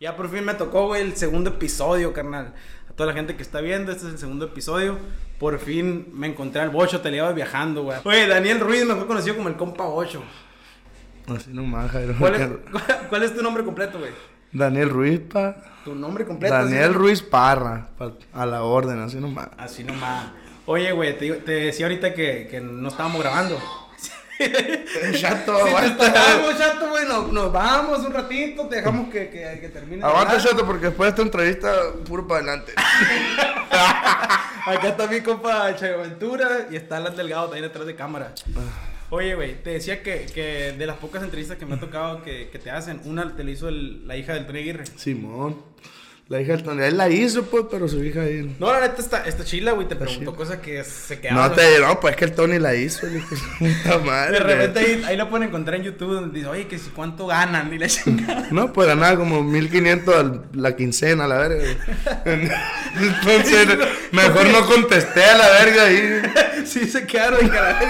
Ya por fin me tocó, güey, el segundo episodio, carnal. A toda la gente que está viendo, este es el segundo episodio. Por fin me encontré al Bocho, te viajando, güey. Oye, Daniel Ruiz, mejor conocido como el compa Bocho. Así nomás, Jairo. ¿Cuál es, cuál- cuál es tu nombre completo, güey? Daniel Ruiz, pa. Tu nombre completo. Daniel Ruiz Parra. pa- a la orden, así nomás. Así nomás. Oye, güey, te, te decía ahorita que, que no estábamos grabando. Chato, aguanta. esperamos, chato, güey. Nos, nos vamos un ratito, te dejamos que, que, que termine. Aguanta. Chato, porque después de esta entrevista, puro para adelante. Acá está mi compa Chaventura y está Alan Delgado también detrás de cámara. Oye, güey, te decía que, que de las pocas entrevistas que me ha tocado que, que te hacen, una te la hizo el- la hija del Tony Aguirre. Simón. La hija del Tony. Él la hizo, pues, pero su hija ahí. No, la neta está, está chila, güey, te preguntó chila. cosas que se quedaron. No te no, pues es que el Tony la hizo, de su puta madre. De repente ahí, ahí lo pueden encontrar en YouTube donde dice, oye, que si cuánto ganan y la chingada. No, pues ganaba como 1500 al- la quincena, la verga. Entonces, mejor no contesté a la verga ahí. sí se quedaron en carajo.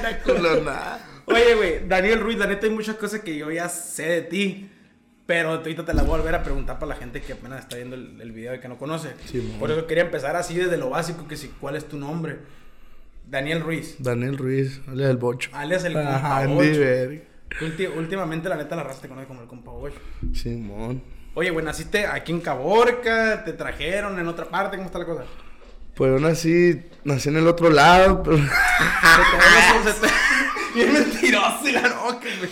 La culona. Oye, güey, Daniel Ruiz, la neta hay muchas cosas que yo ya sé de ti. Pero ahorita te las voy a volver a preguntar para la gente que apenas está viendo el, el video y que no conoce. Sí. Por eso quería empezar así desde lo básico, que si, ¿cuál es tu nombre? Daniel Ruiz, Daniel Ruiz, alias el bocho. alias el Ajá, compa Bocho. últimamente la neta la raza te conoce como el compa Bocho. Simón. Oye, güey, naciste aquí en Caborca, te trajeron en otra parte, ¿cómo está la cosa? Pues yo nací, nací en el otro lado, pero... Se te- Bien mentiroso y la noca, güey.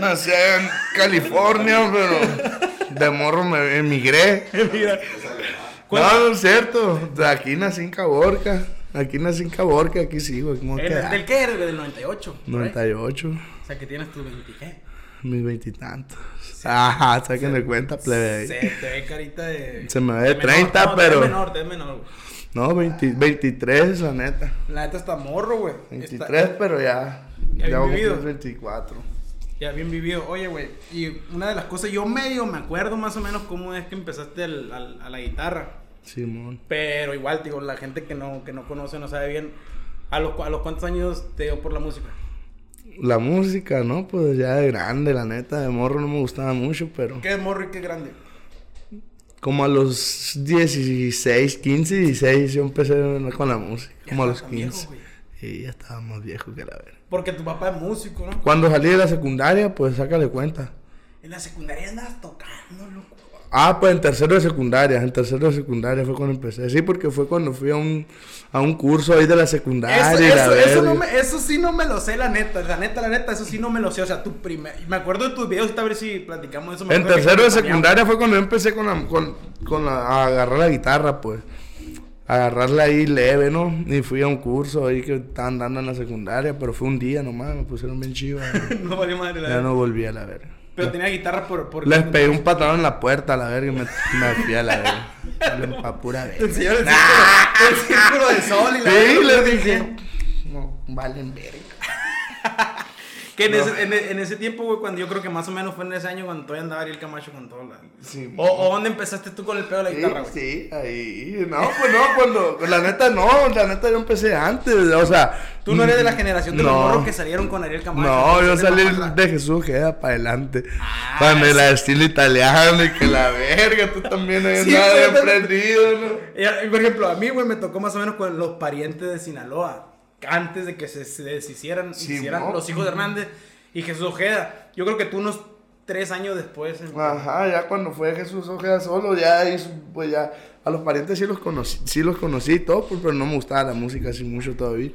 Nací en California, pero de morro me emigré. Mira. No, no es cierto. De aquí nací en Caborca. Aquí nací en Caborca, aquí sigo. ¿Cómo ¿El- queda? ¿Del qué eres? Del 98. por ahí. 98. O sea, que tienes tus 20, ¿qué? Mis veintitantos. Ajá, saquen de cuenta, plebe. Se te ve carita de. Se me ve de menor, 30, no, pero- ves menor, ves menor, güey. No, 20 23, la neta. La neta está morro, güey. 23, Está- pero ya. Ya vivido. cumplir 24. Ya bien vivido. Oye, güey. Y una de las cosas, yo medio me acuerdo más o menos cómo es que empezaste al- a la guitarra. Simón. Pero igual, digo, la gente que no, que no conoce, no sabe bien. ¿A los, ¿A los cuántos años te dio por la música? La música, ¿no? Pues ya de grande, la neta. De morro no me gustaba mucho, pero. ¿Qué es morro y qué grande? Como a los 16, 15, 16 yo empecé con la música. Como a los estás tan viejo, 15. güey. y ya estaba más viejo que la verga. Porque tu papá es músico, ¿no? Cuando salí de la secundaria, pues sácale cuenta. En la secundaria andabas tocando, loco. Ah, pues en tercero de secundaria, en tercero de secundaria fue cuando empecé. Sí, porque fue cuando fui a un, a un curso ahí de la secundaria. Eso, y la eso, eso, no verga. me, eso sí no me lo sé, la neta. La neta, la neta, eso sí no me lo sé. O sea, tu primer. Me acuerdo de tus videos, a ver si platicamos de eso. Me En tercero de secundaria fue cuando yo empecé con la, con, con la- a agarrar la guitarra, pues. Agarrarla ahí leve, ¿no? Y fui a un curso ahí que estaban dando en la secundaria, pero fue un día nomás, me pusieron bien chivo. no valió madre la ya no volví a la verga. Pero tenía guitarra por. por Les pegué un patadón en la puerta a la verga y me, me fui a la verga. Pa' pura Te verga. enseñaron el círculo, el círculo de sol y la. Sí, les dije. No, valen verga. Que en, ese, en, en ese tiempo, güey, cuando yo creo que más o menos fue en ese año cuando todavía andaba Ariel Camacho con todo. La... Sí, O, ¿O dónde empezaste tú con el pedo de la guitarra, Sí, güey? sí, ahí. No, pues no, cuando. La neta no, la neta yo empecé antes. O sea. Tú no eres de la generación de los no. morros que salieron con Ariel Camacho. No, yo salí de de Jesús queda para adelante. Ah, Cuando la estilo italiano y que la verga, tú también eres Sí, nada emprendido, ¿no? Y, por ejemplo, a mí, güey, me tocó más o menos con los parientes de Sinaloa. Antes de que se, se deshicieran Sí, hicieran los hijos de Hernández y Jesús Ojeda. Yo creo que tú unos tres años después. em- Ajá, ya cuando fue Jesús Ojeda solo, ya hizo, pues ya, a los parientes sí los conocí, sí los conocí y todo, pues, pero no me gustaba la música así mucho todavía.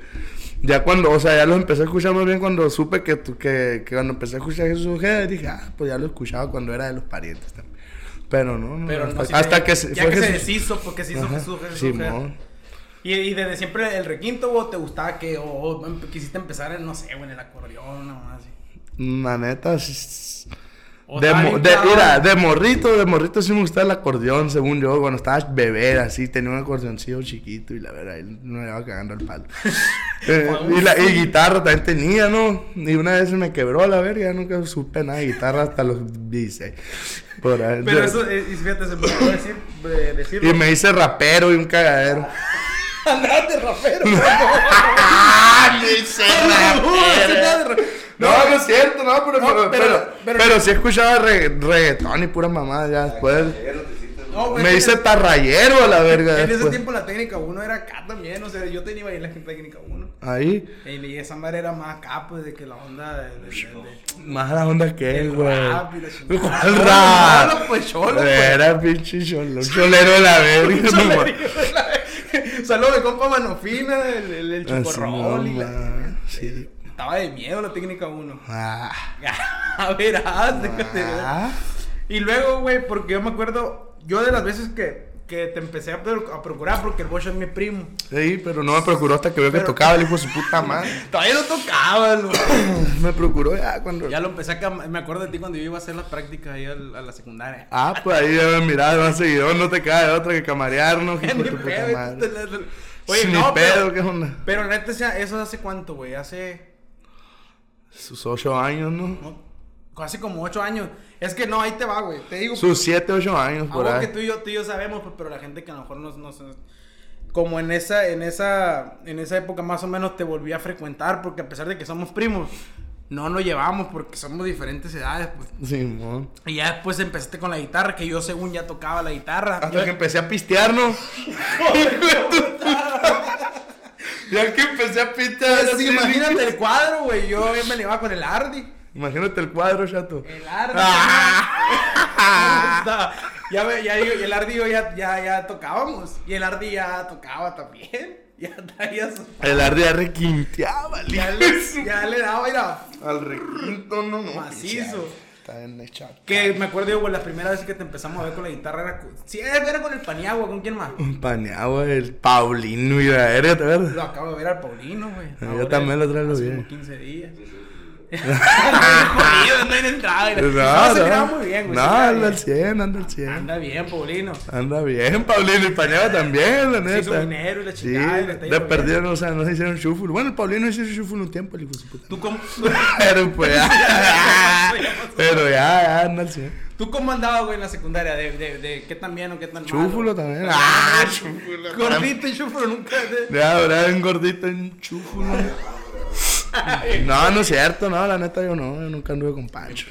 Ya cuando, o sea, ya los empecé a escuchar más bien cuando supe que, que, que cuando empecé a escuchar Jesús Ojeda, dije, ah, pues ya lo escuchaba cuando era de los parientes también. Pero no, no, Pero hasta, no, hasta te- que se, ya fue que se Jesús- deshizo, porque se hizo Ajá, Jesús, Jesús Ojeda. Y, y desde siempre el requinto, güey, te gustaba que, o, o em- quisiste empezar en, no sé, güey, en el acordeón o así. La neta, s- O de, de, mira, de morrito, de morrito sí me gustaba el acordeón, según yo, cuando estaba bebé, así, tenía un acordeoncillo chiquito y la verdad, él me iba cagando el palo. Eh, y, la, y guitarra también tenía, ¿no? Y una vez se me quebró la verga, nunca supe nada de guitarra hasta los 16. Por ahí. Pero eso, eh, y fíjate, se me olvidó decir, eh, decirlo. y me hice rapero y un cagadero. Andabas de rapero. ¡Ah, me hice Andabas de rapero. No, no es cierto, no, pero, No, pero, pero- pero, pero- pero sí escuchaba regga- reggaetón y pura mamada ya después. No, güey, Me dice ese- tarrayero a la verga. En ese después. tiempo la técnica 1 era acá también, o sea, yo tenía ahí la técnica 1. Ahí, Y esa madre era más acá, pues, de que la onda de... de- de- de- más la onda que El güey. ¿Cuál rap? pues, cholo, pues. Era pinche cholo, cholero de la verga. Saludos de compa Manofina, el, el, el Así, chocorrol y la- sí. Estaba de miedo la técnica 1. Ah. A ver, ah. Ah. Y luego, güey, porque yo me acuerdo, yo de las veces que, que te empecé a, pro- a procurar, porque el Bocho es mi primo. Sí, pero no me procuró hasta que veo que Pero- tocaba el hijo de su puta madre. Todavía no tocaba, güey. me procuró ya cuando. Ya lo empecé a Me acuerdo de ti cuando yo iba a hacer las prácticas ahí a la secundaria. Ah, pues ahí ya me miraba más seguidor, no te cae de otra que camarearnos, hijo de tu puta pedo, madre. Oye, Ni no, pedo, pero, ¿qué onda? pero neta, o sea, eso hace cuánto, güey, hace, Sus ocho años, ¿no? no, hace como ocho años. Es que no, ahí te va, güey, te digo. Sus siete, ocho años por Algo que ahí. tú y yo, tú y yo sabemos, pues, pero la gente que a lo mejor no, no como en esa, en esa, en esa época más o menos te volví a frecuentar, porque a pesar de que somos primos, no nos llevamos porque somos diferentes edades, pues. Sí, mon. Y ya después empezaste con la guitarra, que yo según ya tocaba la guitarra. Hasta Yo- que empecé a pistear, ¿no? ya que empecé a pistear. Pues, así, imagínate el cuadro, güey. Yo me llevaba con el Ardi. Imagínate el cuadro, chato. El Ardi. Ah. Ya, ve- ya, digo, el Ardi y yo ya, ya, ya tocábamos. Y el Ardi ya tocaba también. Ya traía su... El arde ya requinteaba, el Ya le, ya le daba, mira. Al requinto, no, no. Macizo. Está bien hecho. Que me acuerdo, güey, la primera vez que te empezamos a ver con la guitarra era... con- Sí, era con el Paniagua, ¿con quién más? Paneado, el Paulino y la verga, ¿te acuerdas? Lo acabo de ver al Paulino, güey. yo también lo hace vi. como 15 días. Jodido, no hay entrada. No, No, se miraba muy bien, güey. No, anda al bien. 100, anda al 100. Anda bien, Paulino. Anda bien, Paulino y Pañaba también, la neta. hizo dinero y la Sí, chingada, yendo perdido, no, o sea, no se hicieron shuffle. Bueno, el Paulino hizo shuffle un tiempo, el hijo de su puta. ¿Tú cómo, Pero pues ya. Pero ya, ya anda al 100. ¿Tú cómo andabas, güey, en la secundaria? ¿De, de, de qué tan bien o qué tan mal? Chúfulo también. Ah, chúfulo. Gordito y chúfulo nunca. de- Ya, ahora un gordito en chúfulo. No, no es cierto, no, la neta yo no, yo nunca anduve con Pancho.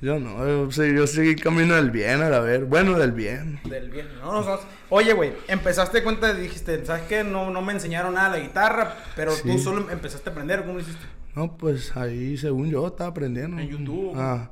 Yo no, yo, yo seguí camino del bien, a la ver. Bueno, del bien. Del bien. No, no. Oye, güey, empezaste cuenta, dijiste, ¿sabes qué? No, no me enseñaron nada la guitarra, pero tú solo empezaste a aprender. ¿Cómo lo hiciste? No, pues ahí, según yo, estaba aprendiendo. En YouTube. Ah,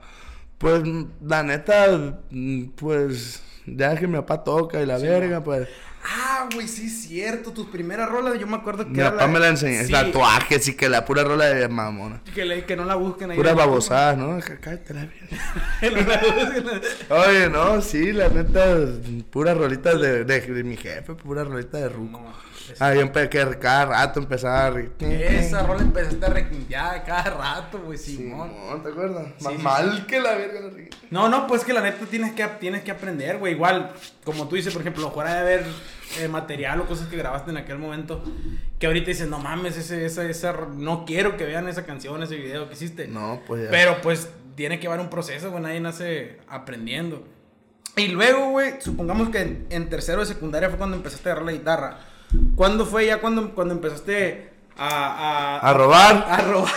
pues, la neta, mm, pues, ya que mi papá toca y la verga, pues, Ah, güey, sí es cierto. Tus primeras rolas, yo me acuerdo que mi era papá me la enseñó. Sí, Tatuajes y que la pura rola de mamona. Que, le- que no la busquen ahí. Puras babosadas, ¿no? Cá- Cállate la verga. Oye, no, sí, la neta, puras rolitas de, de, de mi jefe, puras rolitas de ruco. No, Ahí empecé que cada rato empezaba a... ri- Esa rola empezaste a requintear cada rato, güey, Simón. Simón, ¿te acuerdas? Sí, Más sí, mal que la verga. la No, no, pues que la neta tienes que, tienes que aprender, güey. Igual, como tú dices, por ejemplo, fuera de ver eh, material o cosas que grabaste en aquel momento, que ahorita dices, no mames, ese, esa, esa, no quiero que vean esa canción, ese video que hiciste. No, pues ya. Pero pues tiene que haber un proceso, güey, nadie nace aprendiendo. Y luego, güey, supongamos que en, en tercero de secundaria fue cuando empezaste a agarrar la guitarra. ¿Cuándo fue ya cuando, cuando empezaste a... A robar. A robar.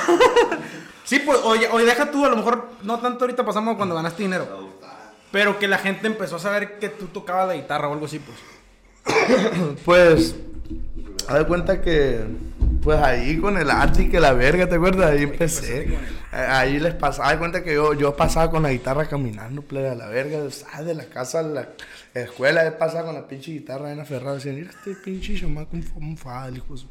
sí, pues, oye, oye, deja tú, a lo mejor, no tanto ahorita pasamos cuando ganaste dinero. Pero que la gente empezó a saber que tú tocabas la guitarra o algo así, pues. Pues, haz de cuenta que, pues ahí con el arte y que la verga, ¿te acuerdas? Ahí empecé. Ahí les pasaba, de cuenta que yo, yo pasaba con la guitarra caminando, plebe, a la verga, ¿sabes? de la casa a la escuela, él pasaba con la pinche guitarra en aferrada, decían, mira este pinche chamaco un fal, de su-".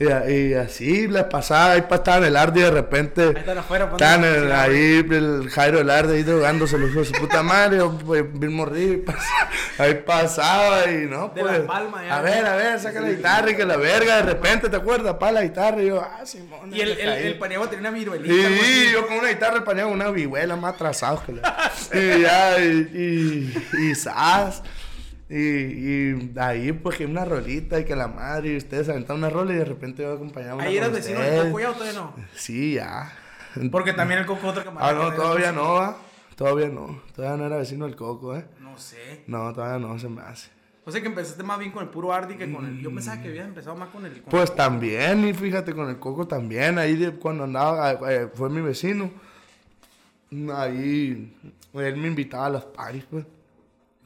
y, y así les pasaba, ahí pasaban el arde y de repente... Ahí están afuera, Estaban el- ahí el Jairo el arde ahí drogándose los hijos de su puta madre, yo pues, morrido y pasaba, ahí pasaba y no, De pues... La Palma, ya. a ver, a ver, saca la guitarra y que la verga, de repente, ¿te acuerdas? Pa' la guitarra y yo, ah, Simón. Y el, el, el tenía una viruelita. algo Sí, yo con una guitarra el pañado, una vihuela más atrasados que la. y ya, y, y, y sas. Y, y ahí, pues, que una rolita y que la madre, y ustedes aventaron una rola y de repente yo acompañaba Ahí eras vecino de ustedes. Coco ya o todavía no. Sí, ya. Porque también el Coco otro camarada. Ah, no, todavía no, va. Todavía no. Todavía no era vecino del coco, ¿eh? No sé. No, todavía no se me hace. O sea que empezaste más bien con el puro Ardi que con el. Yo pensaba que habías empezado más con el. con Pues el- también, y fíjate, con el Coco también, ahí de, cuando andaba, eh, fue mi vecino. Ahí, él me invitaba a las paris, pues.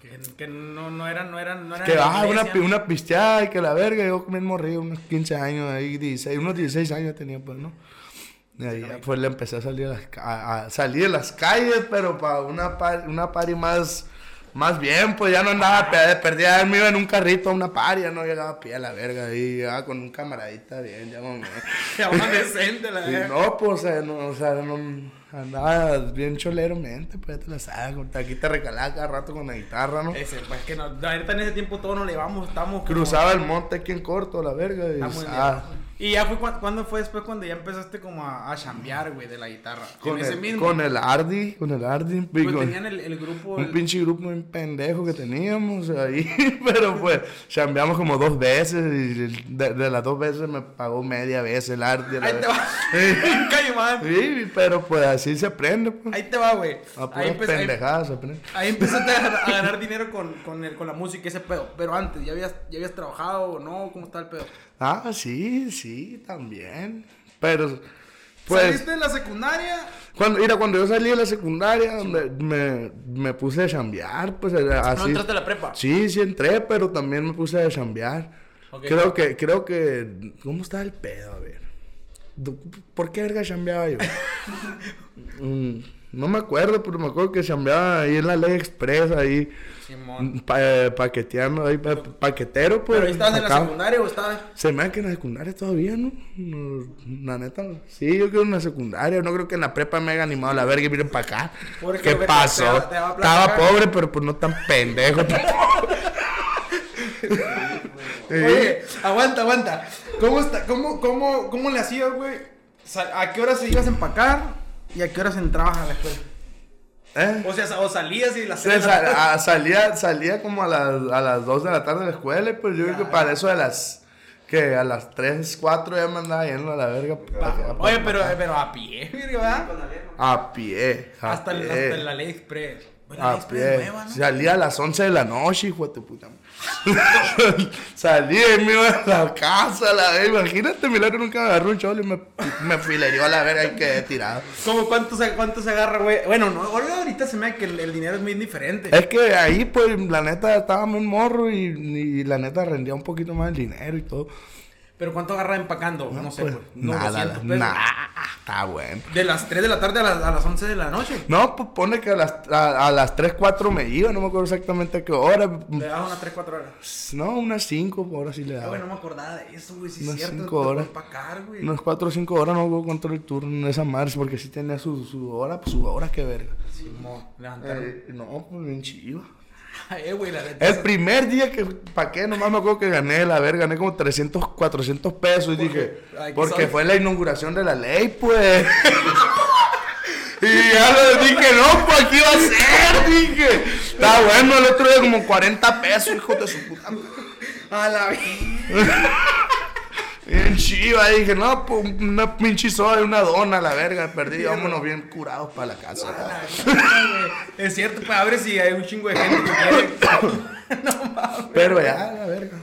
Que, que no, no eran, no eran, no eran. Que la ah, una, una pisteada y que la verga, yo me morí unos 15 años, ahí 16, unos 16 años tenía, pues, ¿no? Y ahí pues le empecé a salir a, las, a, a salir de las calles, pero para una, par- una party más, más bien, pues ya no andaba a pie, perdía, me iba en un carrito a una party, ya no llegaba a pie a la verga, ahí llegaba con un camaradita bien, ya más decente, la y verdad. no, pues, eh, no, o sea, no, andaba bien choleramente, pues, ya te la sabes, aquí te recalaba cada rato con la guitarra, ¿no? Ese, pues que no, ahorita en ese tiempo todos nos levamos, estamos. como- Cruzaba el monte aquí en corto, la verga, y, ah, Y ya fue cuando, ¿cuándo fue después cuando ya empezaste como a, a chambear, güey, de la guitarra. con, en ese el, mismo. con el Ardi, con el Ardi, pues con- tenían el, el grupo. un el- pinche grupo bien pendejo que teníamos ahí, pero pues chambeamos como dos veces y de, de las dos veces me pagó media vez el Ardi. Ahí te va. Caimán. Sí, pero pues así se aprende, pues. Ahí te va, güey. A Ahí, puras ahí- pendejadas se aprende. ahí empezaste a, ganar- a ganar dinero con, con, el, con la música y ese pedo. Pero antes, ¿ya habías, ¿ya habías trabajado o no? ¿Cómo está el pedo? Ah, sí, sí, también. Pero, pues, ¿Saliste de la secundaria? cuando, mira, cuando yo salí de la secundaria, me, me, me puse a chambear, pues, así. ¿No entraste a la prepa? Sí, sí entré, pero también me puse a chambear. Creo que, creo que, ¿cómo está el pedo? A ver. ¿Por qué verga chambeaba yo? Mm, no me acuerdo, pero me acuerdo que chambeaba ahí en la Ley Express, ahí, Simón. pa- eh, paqueteando, ahí, pa- paquetero, pues. ¿Pero ahí estabas en la acá. secundaria o estabas...? Se me da que en la secundaria todavía, ¿no? No, La neta, no. sí, yo creo en la secundaria. No creo que en la prepa me haya animado a la verga y miren para acá. Porque ¿Qué pasó? te va- te va a Estaba pobre, pero pues no tan pendejo. Oye, aguanta, aguanta. ¿Cómo, está, cómo, cómo, cómo le hacías, güey? ¿A qué horas se ibas a empacar y a qué horas entrabas a la escuela? ¿Eh? O sea, o salías y las tres de la sa- tarde. a- salía, salía como a las, a las 2 de la tarde de la escuela y pues yo creo que para eso de las... Que a las 3, 4 ya me andaba yendo a la verga. pa- pa- Oye, pero, pero a pie, ¿verdad? A pie. A Hasta, el- pie. hasta la ley express. Bueno, A express pie. nueva, ¿no? Salía a las 11 de la noche, hijo de tu puta. madre. Y me iba a la casa, la verga. Imagínate, Milagro nunca me agarró un cholo y me, me filerió a la verga y quedé tirado. ¿Cómo cuánto se, cuánto se agarra, güey? Bueno, no, ahorita se me da que el, el dinero es muy diferente. Es que ahí, pues, la neta, estaba muy morro y, y la neta rendía un poquito más el dinero y todo. Pero ¿cuánto agarra empacando? No, sé, Pues, pues. No, nada, 200 pesos. nada, está bueno. De las 3 de la tarde a las, a las 11 de la noche. No, pues pone que a las, a, a las 3, 4 me iba, no me acuerdo exactamente a qué hora. Le das unas 3, 4 horas. No, unas 5 horas sí le Ah, daba. güey, no me acordaba de eso, güey. Si es cierto. cinco te horas. puedes empacar, güey. Unas 4 o 5 horas no hubo control el turno de esa madre, porque sí tenía su, su hora, pues su hora que verga. Simón, levantaron. Eh, no, pues bien chido. Eh, güey, la neta. El primer día que paqué, nomás me acuerdo que gané la verga, gané como 300, 400 pesos. Y ¿Por qué? dije, Ay, ¿qué porque sabes? fue la inauguración de la ley, pues. y ya le dije, no, pues aquí va a ser, dije. Está bueno, el otro día como 40 pesos, hijo de su puta. A la vez. Chiva, dije, no, pues una pinche soda y una dona, la verga, perdí, vámonos bien curados para la casa. Es cierto, pues abre si hay un chingo de gente que quiere. no mames. Pero ya, la verga,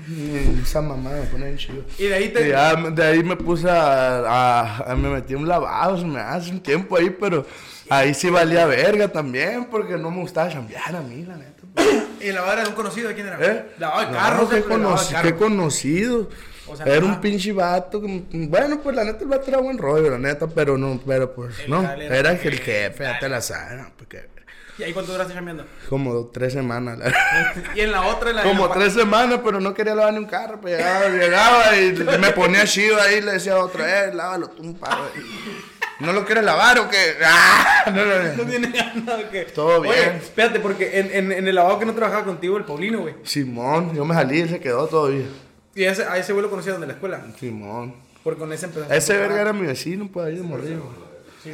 esa mamá me pone bien chido. Y de ahí Y te. ya de ahí me puse a, a- a- me metí un lavado, se me hace un tiempo ahí, pero ahí sí valía verga también, porque no me gustaba chambear a mí, la neta. pues. ¿Y la vara de un conocido de quién era? ¿Eh? Lavado de No, qué, lavado conoci- carros. qué conocido. O sea, era nada. un pinche vato. que- Bueno, pues la neta el vato era buen rollo, la neta, pero no, pero pues El no. era Era el jefe, ya te la sabes, porque ¿Y ahí cuánto duraste chambeando? como tres semanas. la- y en la otra, en la Como tres semanas, pero no quería lavar ni un carro. Pues llegaba, llegaba y me ponía chido ahí, le decía a otro, eh, lávalo tú un paro. ¿No lo quieres lavar o qué? ¡Ah! No, no, no. No tiene ganas que. Todo bien. Oye, espérate, porque en, en, en el lavado que no trabajaba contigo, el Paulino, güey. Simón, yo me salí y se quedó todavía. Y ese, a ese güey lo conocía donde la escuela. Simón. Porque con ese empezó. Ese verga era mi vecino, pues ahí de morrillo.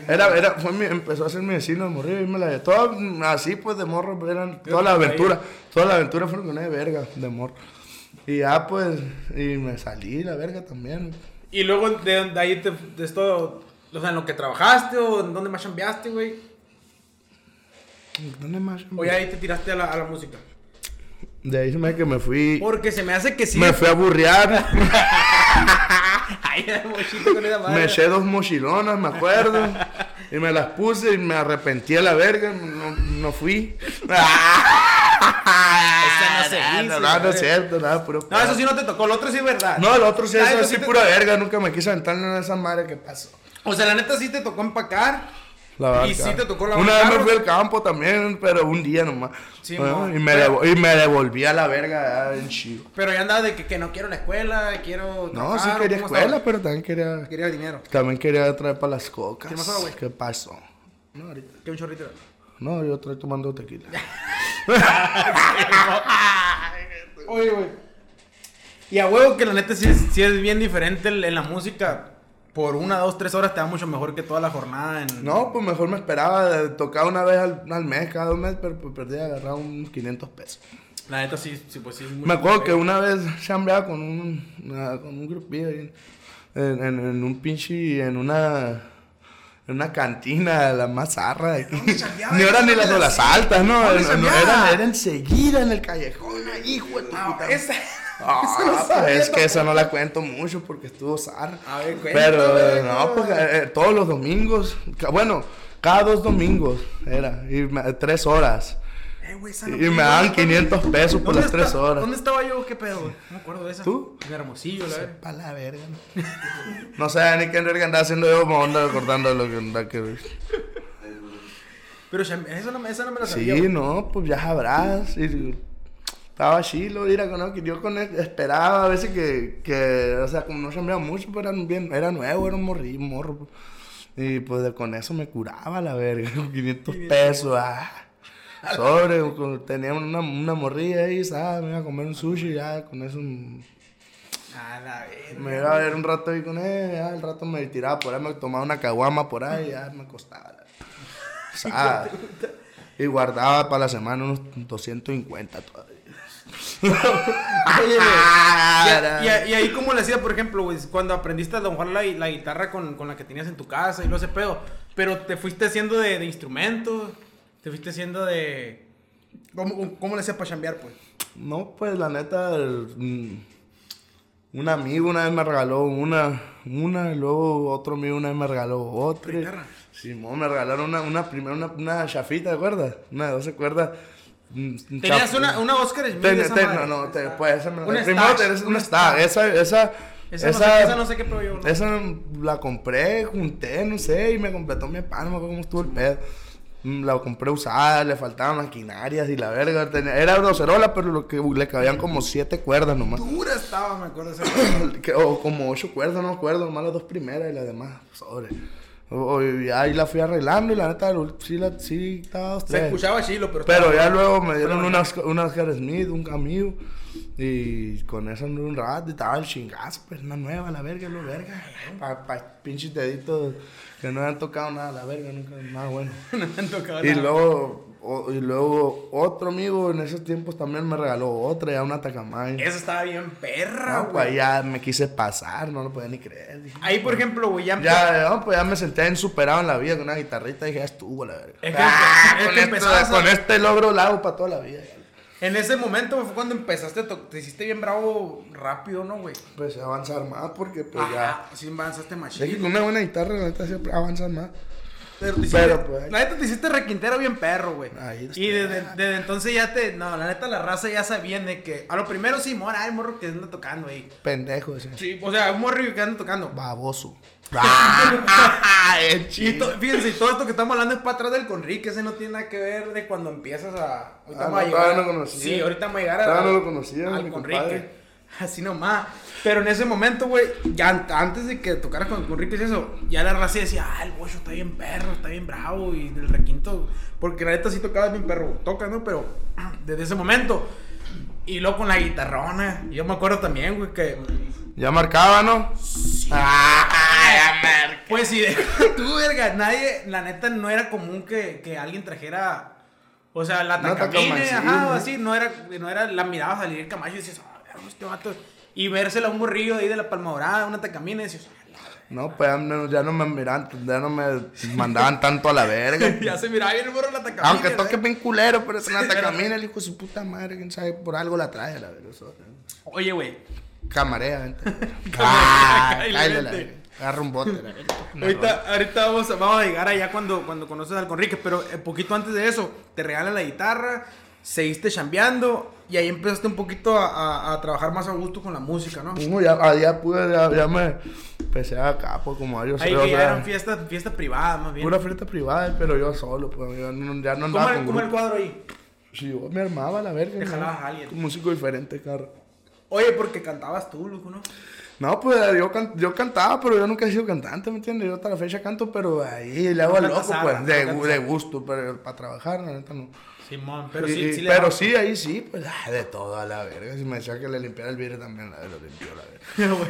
Era, era, fue mi- empezó a ser mi vecino de morrillo y me la Todo así, pues de morro, pues, eran toda la aventura. Toda la aventura fue con ese verga de morro. Y ya, pues, y me salí la verga también. Y luego de, de ahí te, de esto. O sea, en lo que trabajaste o en dónde más chambeaste, güey. ¿Dónde más? O ya ahí te tiraste a la, a la música. De ahí se me hace que me fui. Porque se me hace que sí. Me fui a burrear. Ay, el mochito con esa madre. me eché dos mochilonas, me acuerdo. Y me las puse y me arrepentí a la verga. No, no fui. no se dice, No, no, no es cierto, nada, puro. No, eso sí no te tocó. Lo otro sí es verdad. No, el otro sí, Ah, eso eso sí, pura verga. Nunca me quise aventar en esa madre que pasó. O sea, la neta sí te tocó empacar. La. Y sí te tocó lavar Una vez me fui al campo también, pero un día nomás. Sí, Bueno, mo. y, me Pero- devo- y me devolví a la verga ya en chido. Pero ya andaba de que, que no quiero la escuela, quiero. No, sí trabajar, ¿o quería escuela, estaba? pero también quería. Quería dinero. También quería traer para las cocas. ¿Qué pasó, güey? ¿Qué pasó? No, ahorita. Que un chorrito. No, yo estoy tomando tequila. Oye, güey. Y a huevo que la neta sí es, sí es bien diferente en la música. Por una, dos, tres horas te va mucho mejor que toda la jornada en... No, pues mejor me esperaba de tocar una vez al, al mes, cada dos meses, pero pues perdí agarrar unos 500 pesos. La neta sí, sí pues sí. Me acuerdo que una vez chambeaba con un, una- con un grupillo ahí en, en, en un pinche, en una, en una cantina, la más zarra. Ni eran ni las olas altas, ¿no? ¿Dónde No, chambeaba? era, era enseguida en el callejón, ahí, hijo de tu Ah, puta esa... Ah, pues es que esa no la cuento mucho porque estuvo zarra. A ver, cuéntame, Pero no, pues eh, eh, todos los domingos, bueno, cada dos domingos era, y me- tres horas. Eh, no Y me daban 500 pesos por ¿Dónde las tres está- horas. ¿Dónde estaba yo? ¿Qué pedo? No me acuerdo de esa. ¿Tú? En Hermosillo, la verdad. Pa' la verga. No, sé ni qué verga andaba haciendo yo, me ando acordando de lo que andaba que. Pero esa no, me- esa no me la Sí, sabía. güey. no, pues ya sabrás. Y estaba chilo, mira, ¿no? que yo con él esperaba a veces que, que, o sea, como no chambeaba mucho, pero era, bien, era nuevo, era un morri, un morro. pues. Y pues de- con eso me curaba la verga, con 500 pesos, ah. Sobre, tenía una, una morrilla ahí, ¿sabes? Me iba a comer un sushi, ya, con eso A la verga. me iba a ver un rato ahí con él, ya, al rato me tiraba por ahí, me tomaba una caguama por ahí, ya me acostaba. O sea, y guardaba para la semana unos 250 todavía. Oye, Y, a- y ahí, ¿cómo le hacía, por ejemplo, güey? Cuando aprendiste a jugar la, la guitarra con, con la que tenías en tu casa y no sé pedo. Pero te fuiste haciendo de, de instrumentos. Te fuiste haciendo de. ¿Cómo, cómo- le hacías para chambear, pues? No, pues la neta, el- mm, un amigo una vez me regaló una, una, y luego otro amigo una vez me regaló otra. Simón, me regalaron una, una primera, una, una chafita, ¿te acuerdas? Una de 12 cuerdas. Mm, Tenías una, una Oscar Smith. Ten- esa ten- madre. no, no, te, pues esa me Una Primero tenés una una Stash. Esa, esa, Esa, no sé, esa no sé qué pedo yo. ¿no? esa la compré, junté, no sé, y me completó mi pan, no me acuerdo cómo estuvo el pedo. Mm, La compré usada, le faltaban maquinarias y la verga. tenía- era docerola, pero lo que le cabían como siete cuerdas nomás. Dura estaba, me acuerdo esa. O como ocho cuerdas, no me acuerdo, nomás las dos primeras y las demás, sobre. Y ahí la fui arreglando y la neta, sí, la, sí estaba Se escuchaba chilo, pero. Pero ya luego me dieron unas, unas Smith, un amigo. Y con eso anduve un rato y estaba el chingazo, pues una nueva, la verga, lo verga. Pa, pa pinches deditos que no han tocado nada, la verga, nunca, nada bueno. no me han tocado Y nada. luego, o- y luego otro amigo en esos tiempos también me regaló otra, ya una Takamai. Esa estaba bien perra, No, güey. pues ya me quise pasar, no lo podía ni creer. dije, Ahí, por ejemplo, güey, ya. Ya, no, pues ya me senté en superado en la vida con una guitarrita y dije, ya estuvo la verga. Es que- Ah, es con, que esto- a- con este logro la hago para toda la vida. En ese momento fue cuando empezaste Te hiciste bien bravo rápido, ¿no, güey? Pues a avanzar más porque pues Ajá, sí avanzaste ya. machine. Es que con una buena guitarra la neta siempre avanzas más. Pero, te hiciste- Pero, pues, La neta te hiciste requintero bien perro, güey. Y desde, desde entonces ya te. No, la neta la raza ya sabían de que. A lo primero sí, mora, el morro que anda tocando ahí. Pendejo ese. Sí, o sea, un morro que anda tocando. Baboso. Ah, Y to- fíjense, y todo esto que estamos hablando es para atrás del Conrique, ese no tiene nada que ver de cuando empiezas a. Ahorita Ah, vamos a no, llegar. no conocía. Sí, ahorita vamos a llegar a. No lo conocía, al mi Conrique. Así nomás. Pero en ese momento, güey, ya an- antes de que tocaras con Conrique y eso, ya la raza decía, ah, el bocho está bien perro, está bien bravo, y del requinto. Porque la neta sí tocaba bien perro, toca, ¿no? Pero desde ese momento. Y luego con la guitarrona. Yo me acuerdo también, güey, que. Ya marcaba, ¿no? Ah, ya marca. Pues sí, tú, verga. Nadie, la neta, no era común que, que alguien trajera. O sea, la tacamine, tacamancilla, ajá, o ¿no? así. No era, no era, la mirabas salir Camacho y decías, ah, este vato. Y vérsela a un morrillo de ahí de la Palma Dorada, una tacamina, y verga. No, pues ya no, me miran, ya no me mandaban tanto a la verga. ya se miraba bien el en la tacamina. Aunque toque bien culero, pero es en la tacamina, el hijo de su puta madre, quién sabe, por algo la trae, la verdad. eso, Oye, güey. Camarea. Camarea, Ah, verga. Agarra un bote, verga. Una Ahorita, ahorita vamos, a- vamos a llegar allá cuando, cuando conoces al Conrique, pero un poquito antes de eso, te regalan la guitarra, seguiste chambeando y ahí empezaste un poquito a, a- a trabajar más a gusto con la música, ¿no? No, ya, ah, ya pude, ya, ya me empecé acá, pues como varios Ahí o que ya sea, eran fiesta, fiesta privada, más bien. Pura fiesta privada, pero yo solo, pues yo no- ya no ¿Cómo, andaba era- con cómo el cuadro ahí? Sí, yo me armaba la verga. Te jalabas a alguien. Con músico diferente, carro. Oye, porque cantabas tú, loco, ¿no? No, pues yo, can- yo cantaba, pero yo nunca he sido cantante, ¿me entiendes? Yo hasta la fecha canto, pero ahí le hago No al loco, pues, de, de gusto, pero para trabajar, la neta no. Simón, pero sí, y- sí le pero daba. sí, ahí sí, pues, ah, de todo a la verga. Si me decía que le limpiara el vidrio también, la lo limpió la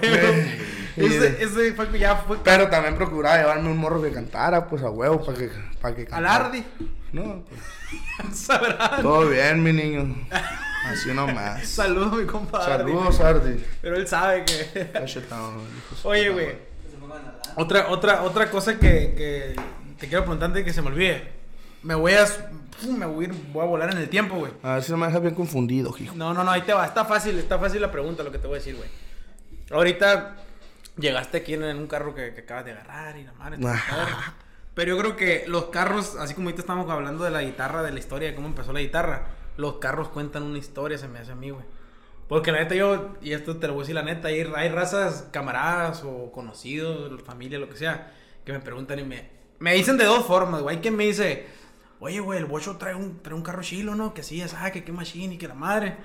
verga. Ese, ese fue ya fue Pero también procuraba llevarme un morro que cantara, pues a huevo, para que, para que cantara. alarde. No, pues, Sabrán. todo bien, mi niño. Así nomás. Saludos, mi compadre. Saludos, Ardi. Pero él sabe que. Oye, güey. Otra, otra, otra cosa que, que te quiero preguntar antes de que se me olvide. Me voy a. Me voy a, ir, voy a volar en el tiempo, güey. A ver si no me dejas bien confundido, hijo. No, no, no, ahí te va. Está fácil, está fácil la pregunta, lo que te voy a decir, güey. Ahorita llegaste aquí en, en un carro que, que acabas de agarrar y la madre. madre. Pero yo creo que los carros, así como ahorita estamos hablando de la guitarra, de la historia, de cómo empezó la guitarra, los carros cuentan una historia, se me hace a mí, güey. Porque la neta yo, y esto te lo voy a decir la neta, hay, hay razas, camaradas o conocidos, familia, lo que sea, que me preguntan y me, me dicen de dos formas, güey. Hay quien me dice, oye, güey, el bocho trae un, trae un carro chilo, ¿no? Que sí, ah, que qué machine y que la madre.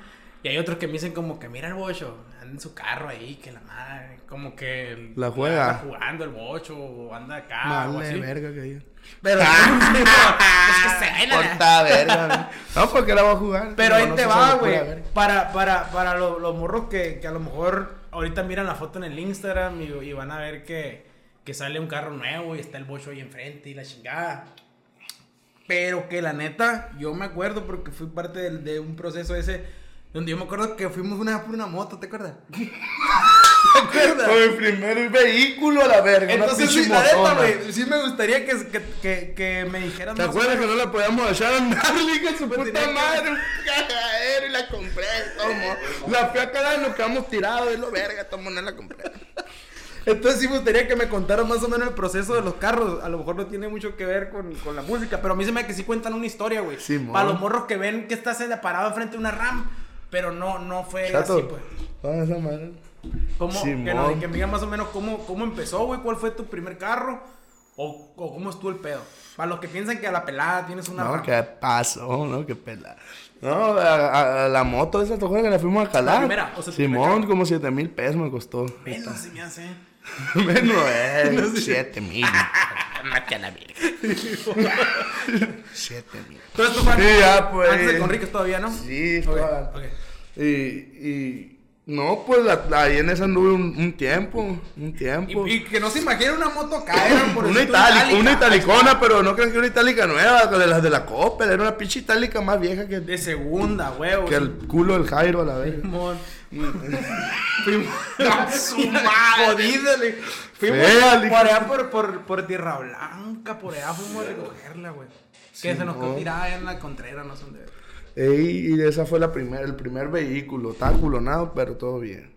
Y hay otros que me dicen como que mira el bocho, anda en su carro ahí, que la madre, como que... La juega. Anda jugando el bocho o anda acá o Vale, así. verga que yo. Pero es que se ven, Corta verga. No, porque la voy a jugar. Pero No, ahí no te va, güey. Para, para, para lo- los morros que, que a lo mejor ahorita miran la foto en el Instagram y, y van a ver que, que sale un carro nuevo y está el bocho ahí enfrente y la chingada. Pero que la neta, yo me acuerdo porque fui parte de, un proceso ese donde yo me acuerdo que fuimos una vez por una moto, ¿te acuerdas? ¿Te acuerdas? Con el primer vehículo a la verga. Entonces, sí, la neta, güey, sí me gustaría que, que, que, que me dijeran ¿Te acuerdas que no la podíamos echar a andar, de su Pues puta madre? Un cagadero y la compré, tomo. La fui a cagar y nos quedamos tirados, es lo verga, tomo, no la compré. Entonces sí me gustaría que me contaran más o menos el proceso de los carros. A lo mejor no tiene mucho que ver con, con la música, pero a mí se me hace que sí cuentan una historia, güey. Simón. Para los morros que ven que estás parado enfrente de una RAM, pero no, no fue Chato, así, pues. ¿dónde esa madre? ¿Cómo, que, Simón. no- que me digan más o menos cómo, cómo empezó, güey, cuál fue tu primer carro o, o cómo estuvo el pedo. Para los que piensan que a la pelada tienes una No, RAM. qué pasó, ¿no? Qué pela. No, a, la moto esa, ¿te acuerdas que la fuimos a calar? La primera, o sea, tu primer Simón, como 7 mil pesos me costó. Menos se me hace. Menos, eh, 7 mil. Mate a la verga. 7 mil. Todo esto fue Sí, ya, pues. antes de Conríquez todavía, ¿no? Sí, Ok, estaba- ok. Y, y. No, pues la, la- ahí en esa anduve un, un tiempo. Un tiempo. Y, y que no se imagine una moto caer por una itálica, una italicona, pero no crean que una itálica nueva, de las de la Coppel, era una pinche itálica más vieja que, De segunda, huevo. que el culo del Jairo a la vez. Simón. Fuimos. ¡A su madre! Jodídale. Fuimos Fea, por allá por, por, por Tierra Blanca, por allá fuimos a recogerla, güey. Que se nos Simón. tirada en la contrera, no sé dónde. Ey, y esa fue la primer, el primer vehículo, estaba culonado, pero todo bien.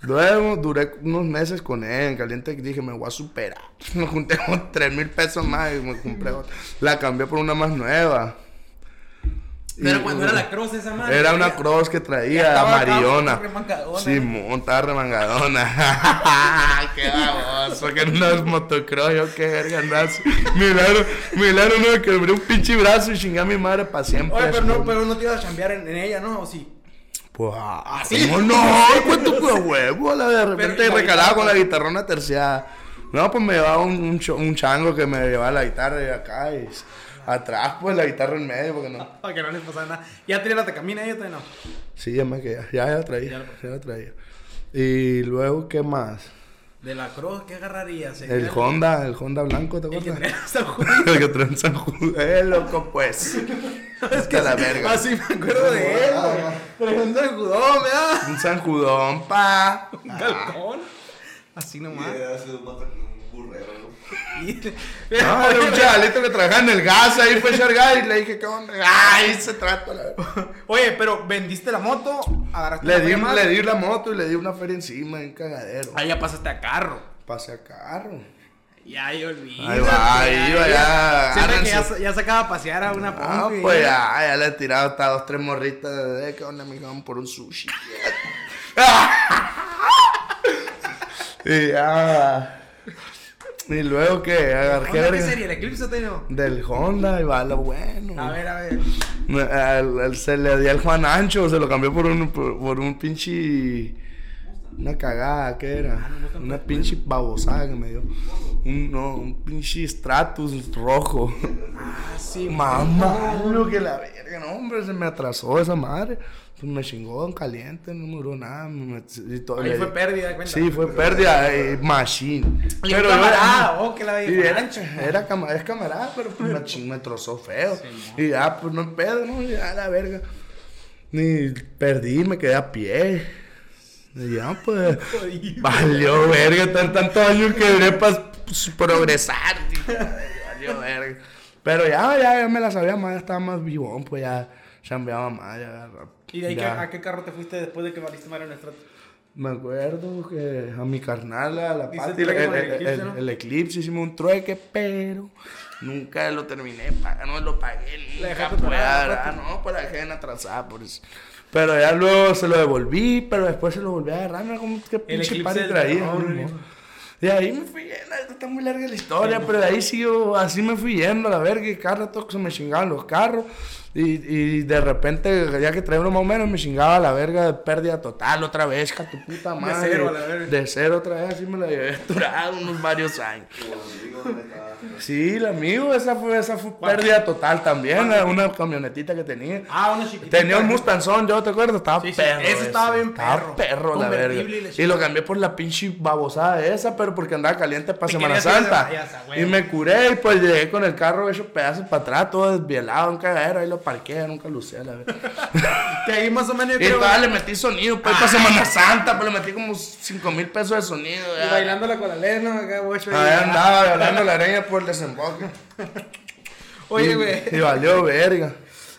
Luego duré unos meses con él, en caliente dije, me voy a superar. Me junté con 3 mil pesos más y me compré otra. La cambié por una más nueva. Pero Y- cuando era la cross esa madre. Era una cross que traía amarillona. remangadona. Simón, estaba remangadona. qué baboso, que no es motocross, yo qué verga andas. Milagro, milagro no quebré un pinche brazo y chingué a mi madre para siempre. Oye, pero no, pero no te ibas a chambear en, en ella, ¿no? ¿O sí? Pues, ah, ¿sí? ¿cómo no? ¿Cuánto fue huevo? La de repente ¿y recalaba con la guitarrona terciada. No, pues me llevaba un, un, un chango que me llevaba la guitarra de acá y atrás, pues la guitarra en medio, porque no. Para que no les pasara nada. ¿Ya tenía la tecamina ella todavía no? Sí, ya me quedé, ya, ya la traía, ya la traía. Y luego, ¿qué más? De la cross, ¿qué agarrarías? El Honda, el Honda blanco, ¿te El que acuerdas? traía San Juan. El que trae en San Juan. Eh, loco, pues. Es que la verga. Así me acuerdo de él, güey. Un sacudón, ¿verdad? Un San Judón, pa. Un calcón. Así nomás. Y un Y- No, era un chavalito que trabajaba en el gas, ahí fue a echar gas y le dije, ¿qué onda? Ay, se trata la Oye, pero vendiste la moto, agarraste Le una di, le di la moto y le di una feria encima, en cagadero. Ahí ya pasaste a carro. Pasé a carro. Ya, ahí olvídate. Ahí va, ahí va, ya, Siempre que ya, ya sacaba a pasear a una Ah, pues ya, ya le he tirado hasta dos, tres morritas de ¿qué onda, mijo? Vamos por un sushi. y ya. Y luego que agarré ¿Onda, ¿Qué verga? sería? ¿El Eclipse tengo? Del Honda y va lo bueno. A ver, a ver. Al- al- se le dio al Juan Ancho, se lo cambió por un, por, por un pinche. Una cagada, ¿qué era? Una pinche babosada que me dio. Un, no, un pinche Stratus rojo. Ah, sí, Mamá, lo que la verga, no, hombre, se me atrasó esa madre. Pues me chingó en caliente, no me duró nada. me- y todo, Ahí le- fue pérdida, cuenta. Sí, fue pérdida, eh, machine. Camarada, oh, que la Sí, veía era, es camarada, pero pues me, ching- me trozó feo. y ya, pues no hay pedo, ¿no? Ya la verga. Ni perdí, me quedé a pie. Y ya, pues. valió verga, tan, tantos años que duré para progresar. tío. valió verga. Pero ya, ya, ya me la sabía más, ya estaba más vivón, pues ya chambeaba más. Ya, ¿Y de ahí ya. a qué carro te fuiste después de que valiste madre en el estrato? Me acuerdo que a mi carnal, a la Pati, el, el, el ¿no? el Eclipse, hicimos un trueque, pero nunca lo terminé, no lo pagué, nunca pude, no, pues la dejé en atrasada, por eso. Pero ya luego se lo devolví, pero después se lo volví a agarrar, mira como que pinche del traía. Y ahí me fui yendo, esto está muy larga la historia, pero de ahí sigo, así me fui yendo, la verga, y cada rato se me chingaban los carros, y, y de repente, ya que traía uno más o menos, me chingaba la verga de pérdida total otra vez, tu puta madre. cero a la verga. De cero otra vez, así me la llevé durado unos varios años. Sí, el amigo, esa fue, esa fue pérdida total también, una camionetita que tenía. Ah, una chiquitita. Tenía un Mustanzón, yo te acuerdo, estaba Sí, sí, perro. ese estaba bien perro. Estaba perro, la verga. Y lo cambié por la pinche babosada esa, pero porque andaba caliente para Semana de Santa. Y me curé y pues llegué con el carro hecho pedazos para atrás, todo desvielado, un cagadero, ahí lo parqué, nunca lo usé, la verga. Que ahí más o menos yo y creo. todavía le metí sonido, pues para Semana Santa, pues le metí como 5 mil pesos de sonido. Y bailándola con la lena, acá, guacho. ahí. Andaba hablando la araña por el desemboque. Oye, Y- güey. Y valió verga.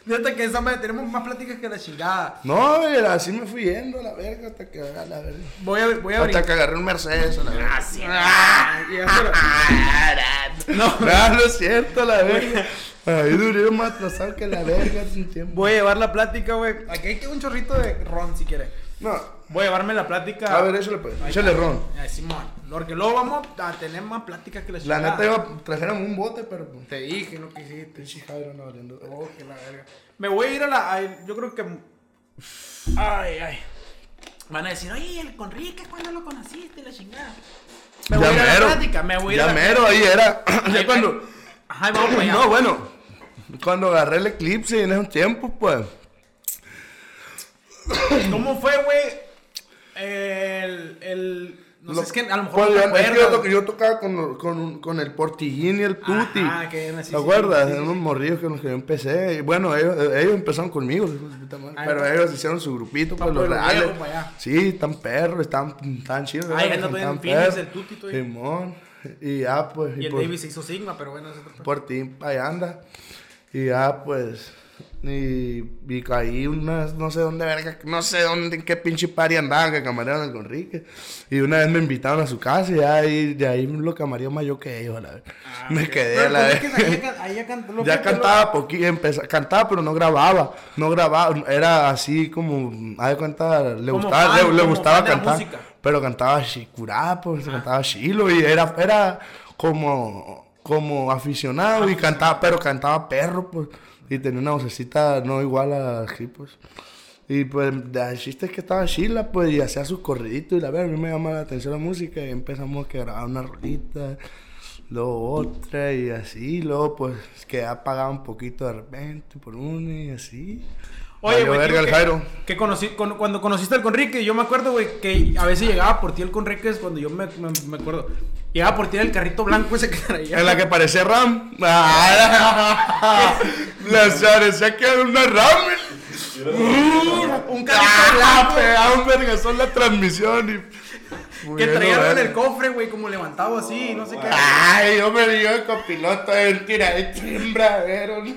Fíjate que esa madre, tenemos más pláticas que la chingada. No, güey, así me fui yendo a la verga hasta que a la verga. Voy a, voy a Hasta que agarré un Mercedes a la verga. Ah. Ah, lo- No, no, no es cierto, la verga. Ahí duré más atrasado que la verga hace un tiempo. Voy a llevar la plática, güey. Aquí hay que un chorrito de ron si quieres. No, Voy a llevarme la plática. a ver, échale pues. Échale ron. Ay, Simón. Porque luego vamos a tener más pláticas que la La chingada. neta iba, trajéramos un bote, pero pues. Te dije hiciste. Pinche Jairo no valiendo. Oh, que la verga. Me voy a ir a la. a- yo creo que. Ay, ay. Van a decir, oye, el Conrique, ¿cuándo lo conociste? La chingada. Me voy a ir a la plática. Me voy a ir a Ya la mero, ahí era. Ya cuando. Ajá, vamos para allá. No, bueno. Cuando agarré el eclipse en esos tiempos, pues. ¿Cómo fue, güey? El. el no sé, es que a lo mejor Pues, no te yo- es que yo, acuerdas. to- yo tocaba con, con, con el Portillín y el Tuti. Ajá, que ¿Te sí, acuerdas? sí, unos morrillos con los que yo empecé. Y bueno, ellos, ellos empezaron conmigo. Ah, pero ellos hicieron su grupito, pues los reales. Sí, están perros, están, están chidos. Ay, anda todavía en Phoenix, el Tuti. Simón. Y ya, pues. Y el por- David se hizo Sigma, pero bueno, es otro- por ti, ahí anda. Y ya, pues. Y, y caí unas, no sé dónde, verga, no sé dónde, en qué pinche party andaba, que camarearon el Conrique. Y una vez me invitaron a su casa y ahí, de ahí lo camareó más yo que ellos, a la vez. me quedé a Pero la ¿cómo vez. es que ahí ya can- ya cantaba poquito, empezaba, cantaba, pero no grababa, no grababa, era así como, de cuenta, le Como gustaba, fan, le, le gustaba cantar, pero cantaba curada, pues, cantaba chilo, y era, era como, como aficionado, y cantaba, pero cantaba perro, pues, y tenía una vocecita no igual a aquí, pues. Y pues, el chiste es que estaba chila, pues, y hacía sus corriditos, y la verdad, a mí me llama la atención la música, y empezamos a grabar una rolita, luego otra, y así, luego, pues, que ya pagaba un poquito de repente por uno, y así. Oye, güey, que, que conocí, con- cuando conociste al Conrique, yo me acuerdo, güey, que a veces llegaba por ti el Conrique, es cuando yo me, me, me acuerdo. Llegaba por tirar el carrito blanco ese que traía. En la que parecía RAM. Ah, la parecía que era una RAM. un carrito Ah, blanco pegaba un vergazón la transmisión y. que Bueno, traía algo en el cofre, güey, como levantado así, no sé qué. Ay, yo me dio el copiloto de tira de timbradero. ¿no?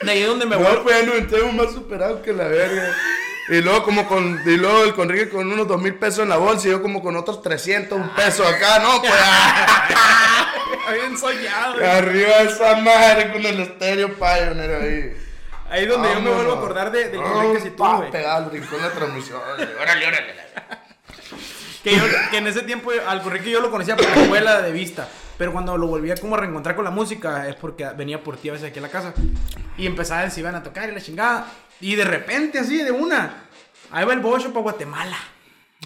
De ahí donde me No, vuelvo. pues ya entremos más superados que la verga. Y luego como con, y luego el Conrique con unos dos mil pesos en la bolsa y yo como con otros 300, un peso acá, ¿no? Pues Bien soñado. arriba de esa madre con el estéreo Pioneer ahí. Ahí donde yo me vuelvo a acordar de, del Ah, Conrique si tú, güey. pegado al rincón de la transmisión. Órale, órale. Que, yo, que en ese tiempo al Conrique yo lo conocía por la escuela de vista. Pero cuando lo volvía como a reencontrar con la música es porque venía por ti a veces aquí a la casa. Y empezaba, se iban a tocar y la chingada. Y de repente, así, de una, ahí va el bocho para Guatemala.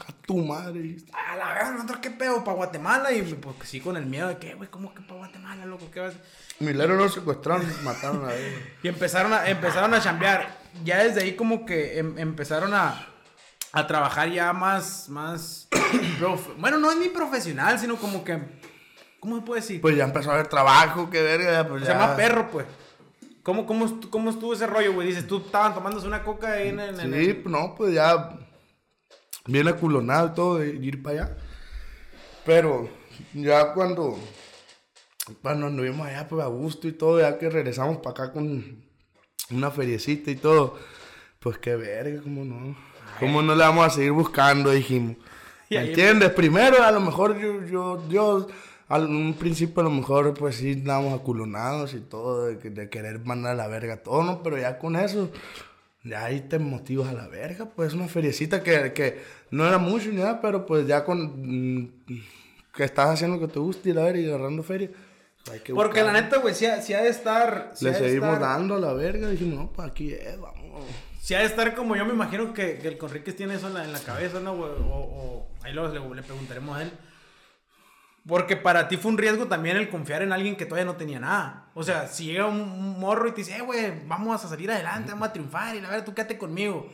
A tu madre. A la verdad, nosotros qué pedo, para Guatemala. Y pues sí, con el miedo de que, güey, ¿cómo que para Guatemala, loco? ¿Qué vas a? Milero lo secuestraron, mataron a él. Y empezaron a, empezaron a chambear. Ya desde ahí como que em- empezaron a, a trabajar ya más, más, bueno, no es ni profesional, sino como que, ¿cómo se puede decir? Pues ya empezó a haber trabajo, qué verga, pues ya. llama perro, pues. ¿Cómo, cómo, cómo estuvo ese rollo, güey? Dices, tú estaban tomándose una coca ahí en el... en Sí, el- no, pues ya bien aculonado y todo de ir para allá. Pero ya cuando, cuando anduvimos allá, pues a gusto y todo, ya que regresamos para acá con una feriecita y todo, pues qué verga, cómo no. ¿Cómo no le vamos a seguir buscando? Dijimos. ¿Me entiendes? Primero, a lo mejor yo, yo, yo, al un principio a lo mejor pues sí estábamos aculonados y todo, de, de querer mandar a la verga todo, ¿no? Pero ya con eso, ya ahí te motivas a la verga, pues una feriecita que, que no era mucho ni nada, pero pues ya con mm, que estás haciendo lo que te gusta y la verga y agarrando feria. hay que Porque la buscar. neta, güey, ha- sí ha de estar... sí Le seguimos estar- dando a la verga, dijimos, no, pues aquí es, vamos. Sí ha de estar como yo me imagino que, que el Conríquez tiene eso en la, en la cabeza, ¿no? güey? O, o ahí lo, le, le preguntaremos a él. Porque para ti fue un riesgo también el confiar en alguien que todavía no tenía nada. O sea, si llega un, morro y te dice, eh, güey, vamos a salir adelante, vamos a triunfar y la verdad, tú quédate conmigo.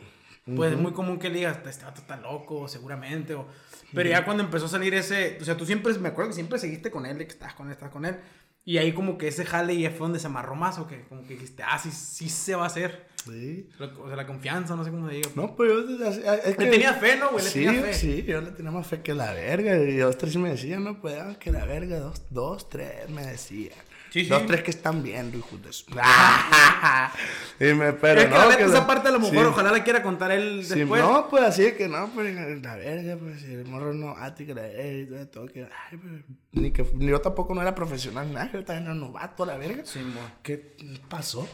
Pues es muy común que le digas, este vato está loco, seguramente. O... Pero ya cuando empezó a salir ese, o sea, tú siempre, me acuerdo que siempre seguiste con él, de que estás con él, estás con él. Y ahí como que ese jale ya fue donde se amarró más, o que como que dijiste, ah, sí, sí se va a hacer. Sí. O sea, la confianza, no sé cómo digo. No, pues yo Le que- tenía fe, ¿no, güey? Le sí, tenía fe. sí, yo le tenía más fe que la verga. Y dos, tres me decían, no, pues ah, que la verga, dos, dos, tres me decían. Sí, sí. Dos, tres que están viendo, hijo de su. y me, pero es que no, la neta, que esa la- parte a lo mejor sí. ojalá la quiera contar él Sí, después. no, pues así de que no, pues la verga, pues el morro no, que la verga, y todo, que, ay, pues, ni que, ni yo tampoco no era profesional, nada, yo también era novato, la verga. Sí. ¿Qué pasó?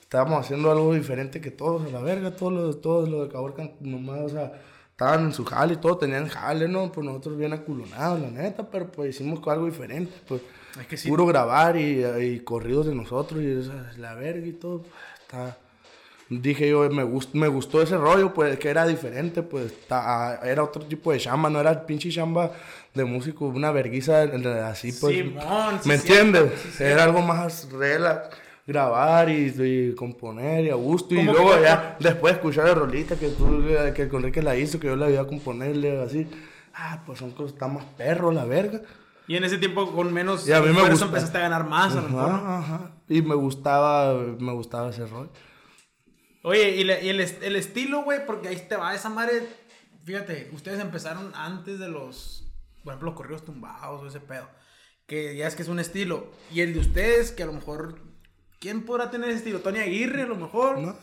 Estábamos haciendo algo diferente que todos, a la verga, todos los, todos los de Caborca, nomás, o sea, estaban en su jale y todo, tenían jale, ¿no? Pues nosotros bien aculonados, la neta, pero pues hicimos algo diferente, pues. Es que sí. Puro grabar y, y corridos de nosotros y esa, la verga y todo, está... Dije yo, me, gust, me gustó ese rollo, pues, que era diferente, pues, ta- era otro tipo de chamba, no era el pinche chamba de músico, una verguiza así, pues. Simón, sí, ¿Me entiendes? sí, era algo más relax, grabar y, y componer y a gusto. Y luego que- ya, después escuchar la rolita que tú, que el Conrique la hizo, que yo la iba a componerle así. Ah, pues son cosas, está más perro la verga. Y en ese tiempo con menos Y a mí me esfuerzo gusta. empezaste a ganar más, a lo mejor. Ajá. Y me gustaba, me gustaba ese rol. Oye, y, le- y el, el estilo, güey, porque ahí te va esa madre. Fíjate, ustedes empezaron antes de los, por ejemplo, los corridos tumbados o ese pedo. Que ya es que es un estilo. Y el de ustedes, que a lo mejor, ¿quién podrá tener ese estilo? Tony Aguirre, a lo mejor. No,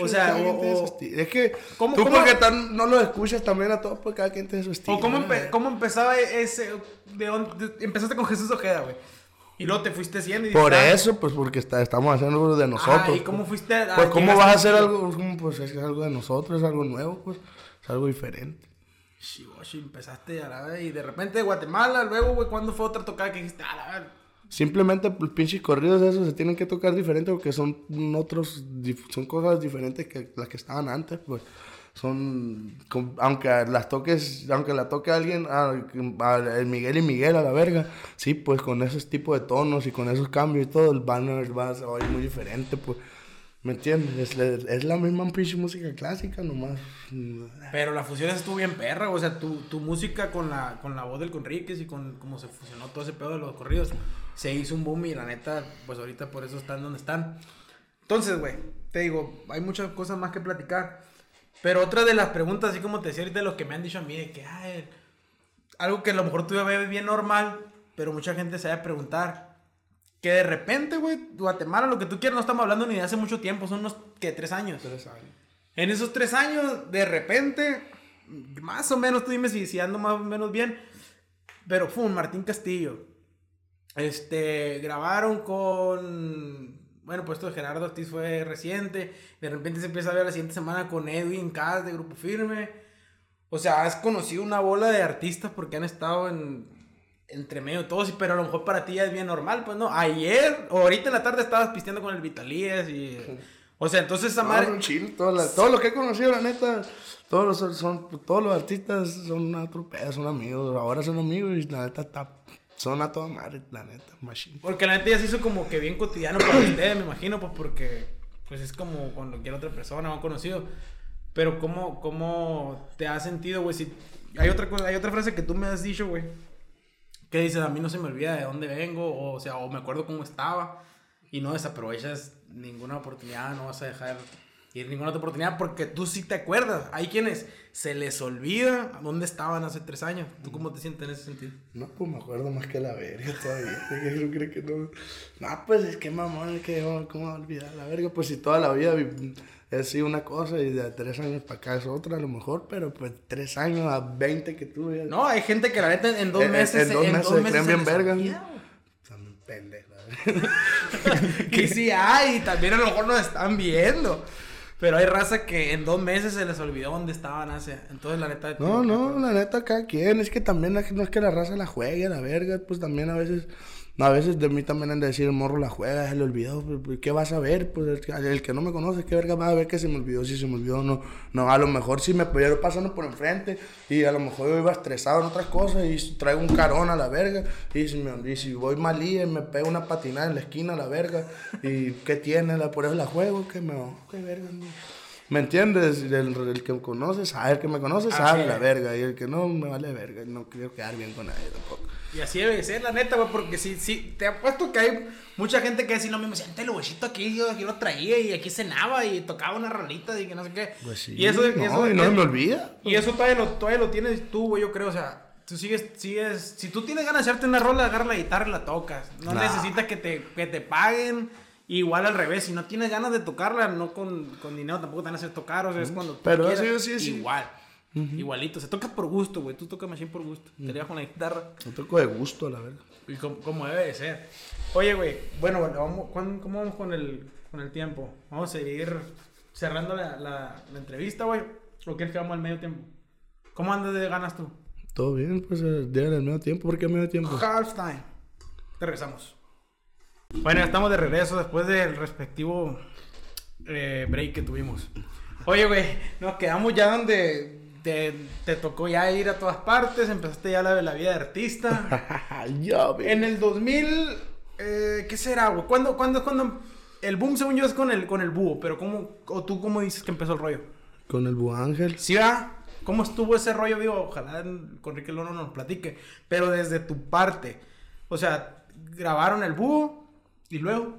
O sea, o- es que ¿Cómo- tú cómo- porque tan- no lo escuchas también a todos, pues cada quien tiene su estilo. ¿O cómo, cómo empezaba ese? De dónde- de- empezaste con Jesús Ojeda, güey. Y luego te fuiste haciendo y Por dijiste, eso, pues porque está- estamos haciendo algo de nosotros. ¿y cómo fuiste a- Pues cómo vas a hacer algo, pues es algo de nosotros, es algo nuevo, pues es algo diferente. Shiboshi, empezaste a la vez y de repente de Guatemala, luego, güey, ¿cuándo fue otra tocada que dijiste, a la vez? Simplemente los pinches corridos esos se tienen que tocar diferente porque son otros, son cosas diferentes que las que estaban antes, pues son, aunque las toques, aunque la toque alguien, a, a- el Miguel y Miguel a la verga, sí, pues con esos tipos de tonos y con esos cambios y todo, el banner va a oír muy diferente, pues ¿Me entiendes? Es, es la misma pinche música clásica, nomás. Pero la fusión estuvo bien perra, o sea, tu, tu música con la, con la voz del Conríquez y con cómo se fusionó todo ese pedo de los corridos, se hizo un boom y la neta, pues ahorita por eso están donde están. Entonces, güey, te digo, hay muchas cosas más que platicar. Pero otra de las preguntas, así como te decía ahorita, lo que me han dicho a mí, de que, ay, algo que a lo mejor tú ves bien normal, pero mucha gente se va a preguntar. Que de repente, güey, Guatemala, lo que tú quieras, no estamos hablando ni de hace mucho tiempo, son unos, que Tres años. Tres años. En esos tres años, de repente, más o menos, tú dime si, si ando más o menos bien, pero fue un Martín Castillo. Este, grabaron con, bueno, pues esto de Gerardo Ortiz fue reciente, de repente se empieza a ver la siguiente semana con Edwin Cass de Grupo Firme. O sea, has conocido una bola de artistas porque han estado en entre medio de todos, pero a lo mejor para ti ya es bien normal, pues no. Ayer o ahorita en la tarde estabas pisteando con el Vitalías y... O sea, entonces esa madre... No, chill, todo, la- todo lo que he conocido, la neta, todos los, son, todos los artistas son otro pedo, son amigos, ahora son amigos y la neta está, son a toda madre, la neta, machine. Porque la neta ya se hizo como que bien cotidiano para ustedes, me imagino, pues porque pues es como con cualquier otra persona o han conocido. Pero cómo, cómo te has sentido, güey, si hay otra cosa, hay otra frase que tú me has dicho, güey, que dices, a mí no se me olvida de dónde vengo, o, sea, o me acuerdo cómo estaba y no desaprovechas ninguna oportunidad, no vas a dejar ir ninguna otra oportunidad porque tú sí te acuerdas. Hay quienes se les olvida dónde estaban hace tres años. ¿Tú cómo te sientes en ese sentido? No, pues me acuerdo más que la verga todavía. ¿Qué no cree que no? No, pues es que mamón, es que oh, ¿cómo olvidar la verga? Pues si toda la vida vi- he sido una cosa y de tres años para acá es otra a lo mejor, pero pues tres años a 20 que tuve. No, hay gente que la neta en dos En- en- meses. en dos meses se creen se bien vergas, olvida, ¿no? güey. También pendejo. Que sí hay, y también a lo mejor nos están viendo. Pero hay raza que en dos meses se les olvidó dónde estaban hace. Entonces, la neta. No, no, la neta, cada quien. Es que también no es que la raza la juegue a la verga, pues también a veces. A veces de mí también han de decir, el morro la juega, se le olvidó. pues, ¿Qué vas a ver? Pues el, el que no me conoce, ¿qué verga va a ver que se me olvidó? Si se me olvidó no. No, a lo mejor si me pudieron pasando por enfrente y a lo mejor yo iba estresado en otras cosas y traigo un carón a la verga. Y si, me, y si voy malía y me pego una patinada en la esquina a la verga. ¿Y qué tiene? La, por eso la juego, que me. ¿Qué verga? no? ¿Me entiendes? El, el que me conoce sabe, el que me conoce sabe Así la verga. Y el que no, me vale verga. No quiero quedar bien con nadie tampoco. Y así debe ser, la neta, güey, porque sí, sí, te apuesto que hay mucha gente que decir lo mismo, siente el huesito aquí, yo, yo lo traía y aquí cenaba y tocaba una rolita y que no sé qué. Pues sí. Y eso, no, eso y no se me olvida. Y eso todavía lo, todavía lo tienes tú, güey, yo creo, o sea, tú sigues, sigues, si tú tienes ganas de hacerte una rola, agarra la guitarra y la tocas. No Nah. necesitas que te, que te paguen. Igual al revés, si no tienes ganas de tocarla, no con, con dinero tampoco te van a hacer tocar, o sea, es cuando tú Pero quieras, sí, sí, sí. igual. Igualito, se toca por gusto, güey. Tú tocas machine por gusto. Te llevas con la guitarra. No toco de gusto, la verga. Y como, como debe de ser. Oye, güey, bueno, bueno, vamos, ¿cuán- ¿cómo vamos con el, con el tiempo? Vamos a seguir cerrando la, la, la entrevista, güey. ¿O quieres que vamos al medio tiempo? ¿Cómo andas de ganas tú? Todo bien, pues el día del medio tiempo. ¿Por qué medio tiempo? Halftime. Te regresamos. Bueno, estamos de regreso después del respectivo eh, break que tuvimos. Oye, güey, nos quedamos ya donde te, te tocó ya ir a todas partes, empezaste ya la, la vida de artista. ya. En el 2000, eh, ¿qué será, güey? ¿Cuándo, cuándo, cuándo? El boom, según yo, es con el, con el búho, pero ¿cómo, o tú cómo dices que empezó el rollo? Con el Buángel. ¿Sí, va? ¿Cómo estuvo ese rollo? Digo, ojalá con Ricky Lono nos platique. Pero desde tu parte. O sea, grabaron el búho y luego.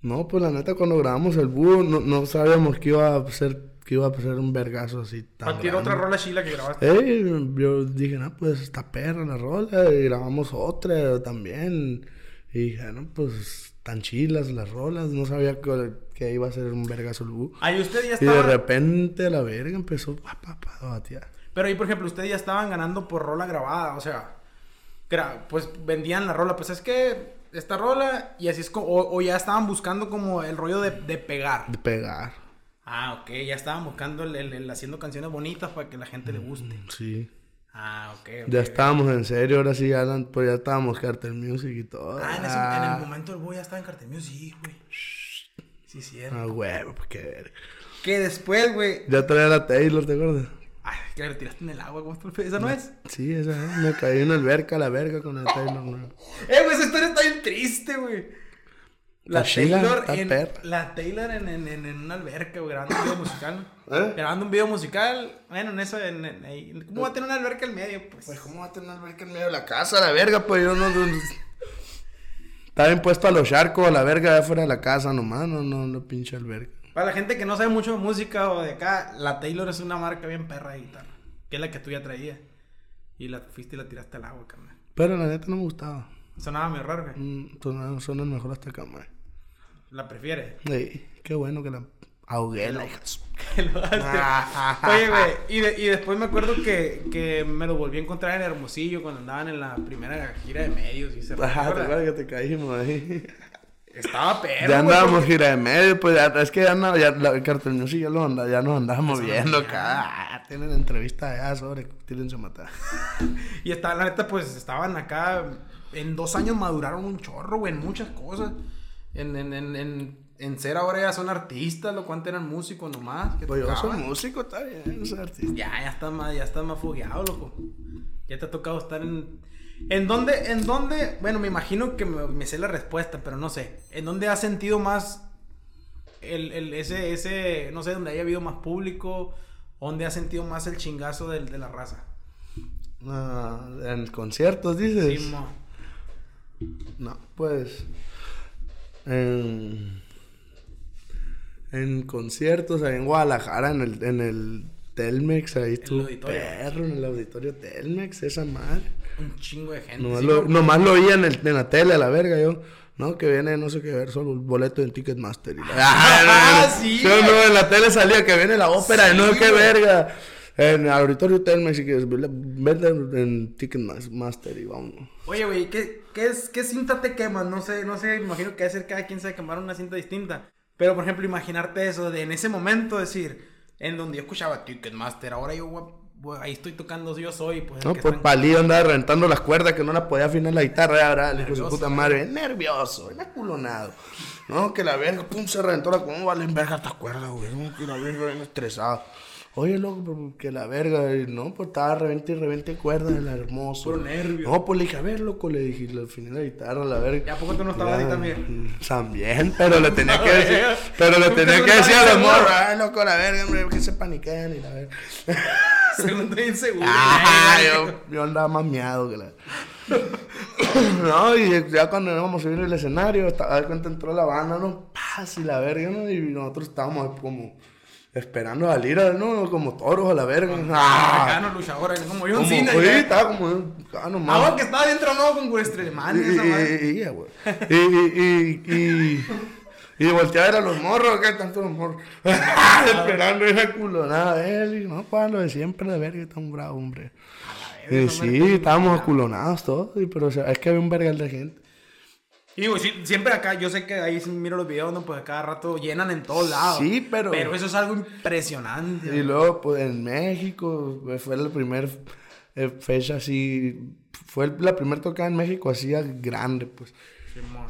No, pues la neta, cuando grabamos el búho, no, no sabíamos que iba a ser, que iba a ser un vergazo así tan grande. otra rola chila que grabaste. Eh, yo dije, no, pues está perra la rola. Y grabamos otra también. Y dije, no, pues tan chilas las rolas. No sabía que, que iba a ser un vergazo el búho. Ahí usted ya Y de estaba. repente la verga empezó pa, pa, pa, a batear. Pero ahí, por ejemplo, ustedes ya estaban ganando por rola grabada. O sea, gra- pues vendían la rola. Pues es que esta rola. Y así es como. O, o ya estaban buscando como el rollo de, de pegar. De pegar. Ah, ok. Ya estaban buscando el, el- el haciendo canciones bonitas para que la gente le guste. Sí. Ah, ok. ok. Ya estábamos en serio, ahora sí, ya, eran- pues ya estábamos Cartel Music y todo. Ah, en, ese- en el momento el boy ya estaba en Cartel Music, güey. Sí, cierto. Ah, huevo, pues qué verga. Que después, güey. Ya traía la Taylor, ¿te acuerdas? Ay, que la tiraste en el agua, ¿cómo estuvo el pe- ¿Esa no es? Sí, esa, ¿eh? me caí en una alberca, a la verga con el Taylor. ¿no? Eh, güey, esa historia está bien triste, güey. La Taylor, en, perra. la Taylor en, en, en, una alberca, güey, grabando un video musical. ¿Eh? Grabando un video musical. Bueno, en eso, en. ¿Cómo va a tener una alberca en medio? Pues, Pues, ¿cómo va a tener una alberca en medio de la casa? La verga, pues yo no. no- Está bien puesto a los charcos, a la verga afuera de la casa nomás, no, no, no pinche alberca. Para la gente que no sabe mucho de música o de acá, la Taylor es una marca bien perra de guitarra. Que es la que tú ya traías. Y la fuiste y la tiraste al agua, carnal. Pero la neta no me gustaba. Sonaba muy raro, güey. Mm, Son, son mejor hasta acá, man. La prefieres. Sí, qué bueno que la ahogué la hija. Que lo hace. Oye, güey, y, de- y después me acuerdo que, que me lo volví a encontrar en Hermosillo cuando andaban en la primera gira de medios y se Ajá, te acuerdas que te caímos ahí. Estaba perro, ya andábamos porque- gira de medio, pues ya, es que ya, no, ya la, el cartel lo anda, ya nos andábamos viendo acá. Ah, Tienen entrevista allá sobre tírense a matar. Y estaba, la neta, pues estaban acá. En dos años maduraron un chorro, güey, en muchas cosas. En, en, en, en, en ser ahora ya son artistas, lo cuanto eran músicos nomás. Que Pues yo soy músico, está bien, soy artista. Ya, ya estás más, ya estás más fogueado, loco. Ya te ha tocado estar en. ¿En dónde, en dónde? Bueno, me imagino que me, me sé la respuesta, pero no sé. ¿En dónde has sentido más el, el, ese, ese, no sé, donde haya habido más público? ¿Dónde has sentido más el chingazo del, de la raza? Ah, en conciertos, dices. Sí. No, pues. En, en conciertos, ahí en Guadalajara, en el, en el Telmex, ahí estuvo auditorio. perro, en el auditorio Telmex, esa madre. Un chingo de gente. Nomás, sí, lo, nomás lo oía en, el, en la tele, a la verga, yo. No, que viene, no sé qué ver, solo el boleto en Ticketmaster. Y la- Ah, sí, Yo no, en la tele salía que viene la ópera, Sí, no, qué güey. verga. En el auditorio Telmex, y que vende en Ticketmaster y vamos. Oye, güey, ¿qué, qué, es, ¿qué cinta te quemas? No sé, no sé, imagino que ser cada quien se quemar una cinta distinta. Pero, por ejemplo, imaginarte eso, de en ese momento decir, en donde yo escuchaba Ticketmaster, ahora yo, voy- ahí estoy tocando yo soy, pues. No, pues palillo andaba reventando las cuerdas que no las podía afinar la guitarra. El hijo de su puta madre, nervioso, bien aculonado. No, que la verga, pum, se reventó la, ¿cómo valen verga estas cuerdas, güey? Que la verga bien estresado. Oye, loco, que la verga, y no, pues estaba revente y revente cuerdas, el hermoso. Puro nervio. No, pues le dije, a ver, loco, le dije, le afiné la guitarra, la verga. ¿Y a poco tú no estabas ahí también? También, pero le tenía que A decir, ver. pero le ¿Tú tenía te que decir a los morros, ay, loco, la verga, hombre, que se paniquean y la verga. Seguro. Ah, güey. yo, yo andaba más miado que la. no, y ya cuando íbamos a subir el escenario, estaba de cuenta entró la banda, ¿no? Paz y la verga, ¿no? Y nosotros estábamos como esperando a salir, ¿no? Como toros a la verga. Ah, Mexicanos luchadores, como John como, Cena. ya. estaba como. Ah, no Ah, mames. bueno, que estaba dentro, ¿no? Con Guestrelemán y esa madre. Y, y, y, y, y, y, volteé a los morros, ¿qué tanto los morros? Esperando esa culonada de él. Y no, pues lo de siempre, de verga, está un bravo, hombre. Y sí, estábamos aculonados todos, pero o sea, es que había un vergal de gente. Y digo, sí, siempre acá, yo sé que ahí sí miro los videos, ¿no? Pues cada rato llenan en todos lados. Sí, pero- Pero eso es algo impresionante. Y luego, pues en México, pues, fue la primera fecha así, fue la primera tocada en México así grande, pues. Simón.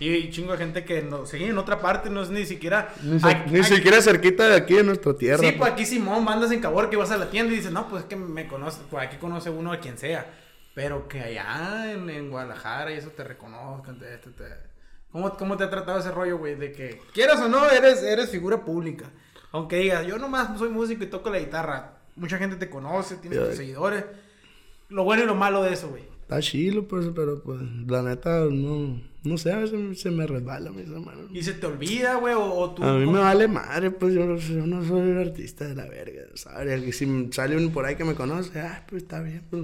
Y, chingo de gente que no, sí, en otra parte no es ni siquiera. Ni, se- Aquí- ni aquí- siquiera cerquita de aquí de nuestra tierra. Sí, pues pues. aquí Simón, mandas en Cabor que vas a la tienda y dices, no, pues es que me conoce, pues aquí conoce uno a quien sea. Pero que allá en, en Guadalajara y eso te reconozcan, te, te- te- ¿Cómo, ¿Cómo te ha tratado ese rollo, güey? De que, quieras o no, eres, eres figura pública. Aunque digas, yo nomás soy músico y toco la guitarra. Mucha gente te conoce, tienes tus seguidores. Lo bueno y lo malo de eso, güey. Está chilo, pues, pero pues, la neta, no, no sé, a veces se me resbala mi hermano. Y se te olvida, güey, o, o tú... A mí me vale madre, pues yo, no- yo no soy un artista de la verga, ¿sabes? El que si sale uno por ahí que me conoce, ah, pues está bien, pues.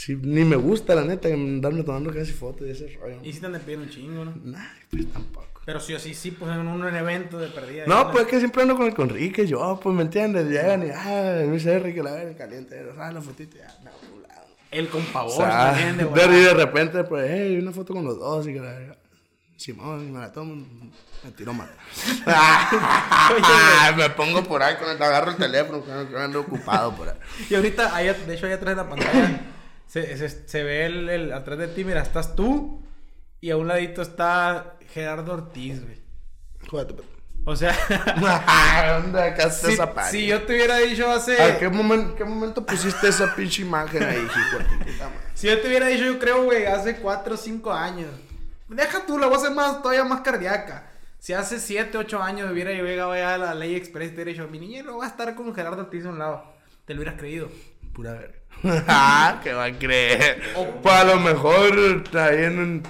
Sí, ni me gusta, la neta, andarme tomando casi fotos y ese rollo. Y si te andan pidiendo un chingo, ¿no? Nah, pues tampoco. Pero sí o sí, pues en un, un evento de perdida. No, pues es que siempre ando con el Conrique, yo, pues, ¿me entiendes? Llegan y, ah, Luis R, que la verga caliente, ah, la fotito, ya, no, lado. El con pavor, O sea, ¿me entiendes, y de repente, pues, hey, una foto con los dos y que la. Simón, y me la tomo, me tiro mata. me pongo por ahí, con el, agarro el teléfono, que ando ocupado por ahí. Y ahorita, ahí, de hecho, ahí atrás de la pantalla, se, se, se ve el, el- atrás de ti, mira, estás tú y a un ladito está Gerardo Ortiz, güey. Pues. O sea, ¿Dónde acá está si, esa página? si yo te hubiera dicho hace... ¿A qué momento, qué momento pusiste esa pinche imagen ahí, hijo? Si yo te hubiera dicho, yo creo, güey, hace 4 o 5 años, Deja tú, la voy a hacer más, todavía más cardíaca. Si hace 7, 8 años hubiera llegado ya a la ley express y te hubiera dicho, mi niña no va a estar con Gerardo Ortiz a un lado. Te lo hubieras creído. Pura verga. ah, ¿qué va a creer? Pues a lo mejor ahí en un,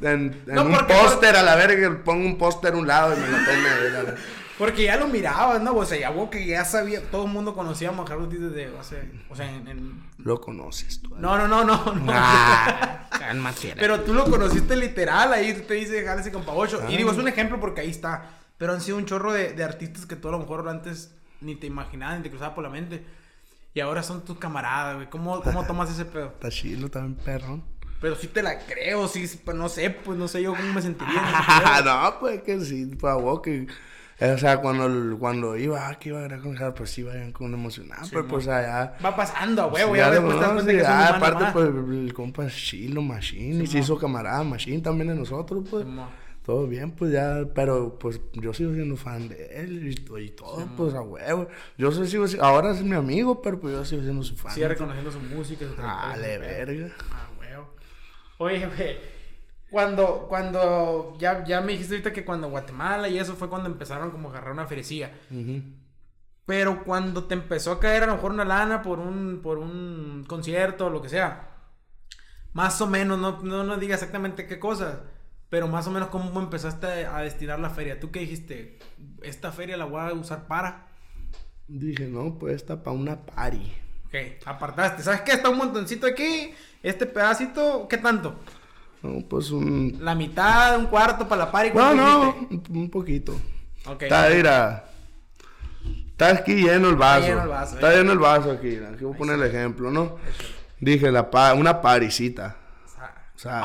en, en No, un póster a la verga, pongo un póster a un lado y me lo ver. Porque ya lo mirabas, ¿no? O sea, ya vos que ya sabía, todo el mundo conocíamos a Ortiz desde, o sea, o sea en, en- Lo conoces tú. No, no, no, no, no. Ah. Pero tú lo conociste literal, ahí te dice jálese con Pavocho. Ah. Y digo, es un ejemplo porque ahí está. Pero han sido un chorro de, de artistas que tú a lo mejor antes ni te imaginabas, ni te cruzaba por la mente. Y ahora son tus camaradas, güey. ¿Cómo, ¿Cómo tomas ese pedo? Está chilo también, perrón. Pero sí te la creo, sí, pues no sé, pues no sé yo cómo me sentiría. no, pues que sí, pues a vos que. O sea, cuando, cuando iba, ah, que iba a grabar con Gerardo, pues sí, vayan con emocionado. pero pues allá. Va pasando, a huevo, ya después te das cuenta conoces, que ah, aparte, más. pues el compa es chilo, Machine, y se hizo camarada Machine también de nosotros, pues. Todo bien, pues ya, pero pues yo sigo siendo fan de él y, to- y todo, pues a huevo. Yo soy, sigo, si- ahora es mi amigo, pero pues yo sigo siendo su fan. Sigue reconociendo su música, su Ah, de verga. Ah, huevo. Oye, güey. Cuando, cuando, ya, ya me dijiste ahorita que cuando Guatemala y eso fue cuando empezaron como a agarrar una ferecilla. Ujú. Pero cuando te empezó a caer a lo mejor una lana por un, por un concierto o lo que sea. Más o menos, no, no nos diga exactamente qué cosas. Pero más o menos cómo empezaste a destinar la feria. ¿Tú qué dijiste? Esta feria la voy a usar para... Dije, no, pues está para una party. Ok, apartaste. ¿Sabes qué? Está un montoncito aquí. Este pedacito, ¿qué tanto? No, pues un... La mitad, un cuarto para la party. No, ¿cuánto no, dijiste? un, poquito. Ok. Está, mira. Está aquí lleno el vaso. lleno el vaso, Está eh. lleno el vaso aquí. Aquí voy a poner el ejemplo, ¿no? Dije, la pa- una parisita. Sea,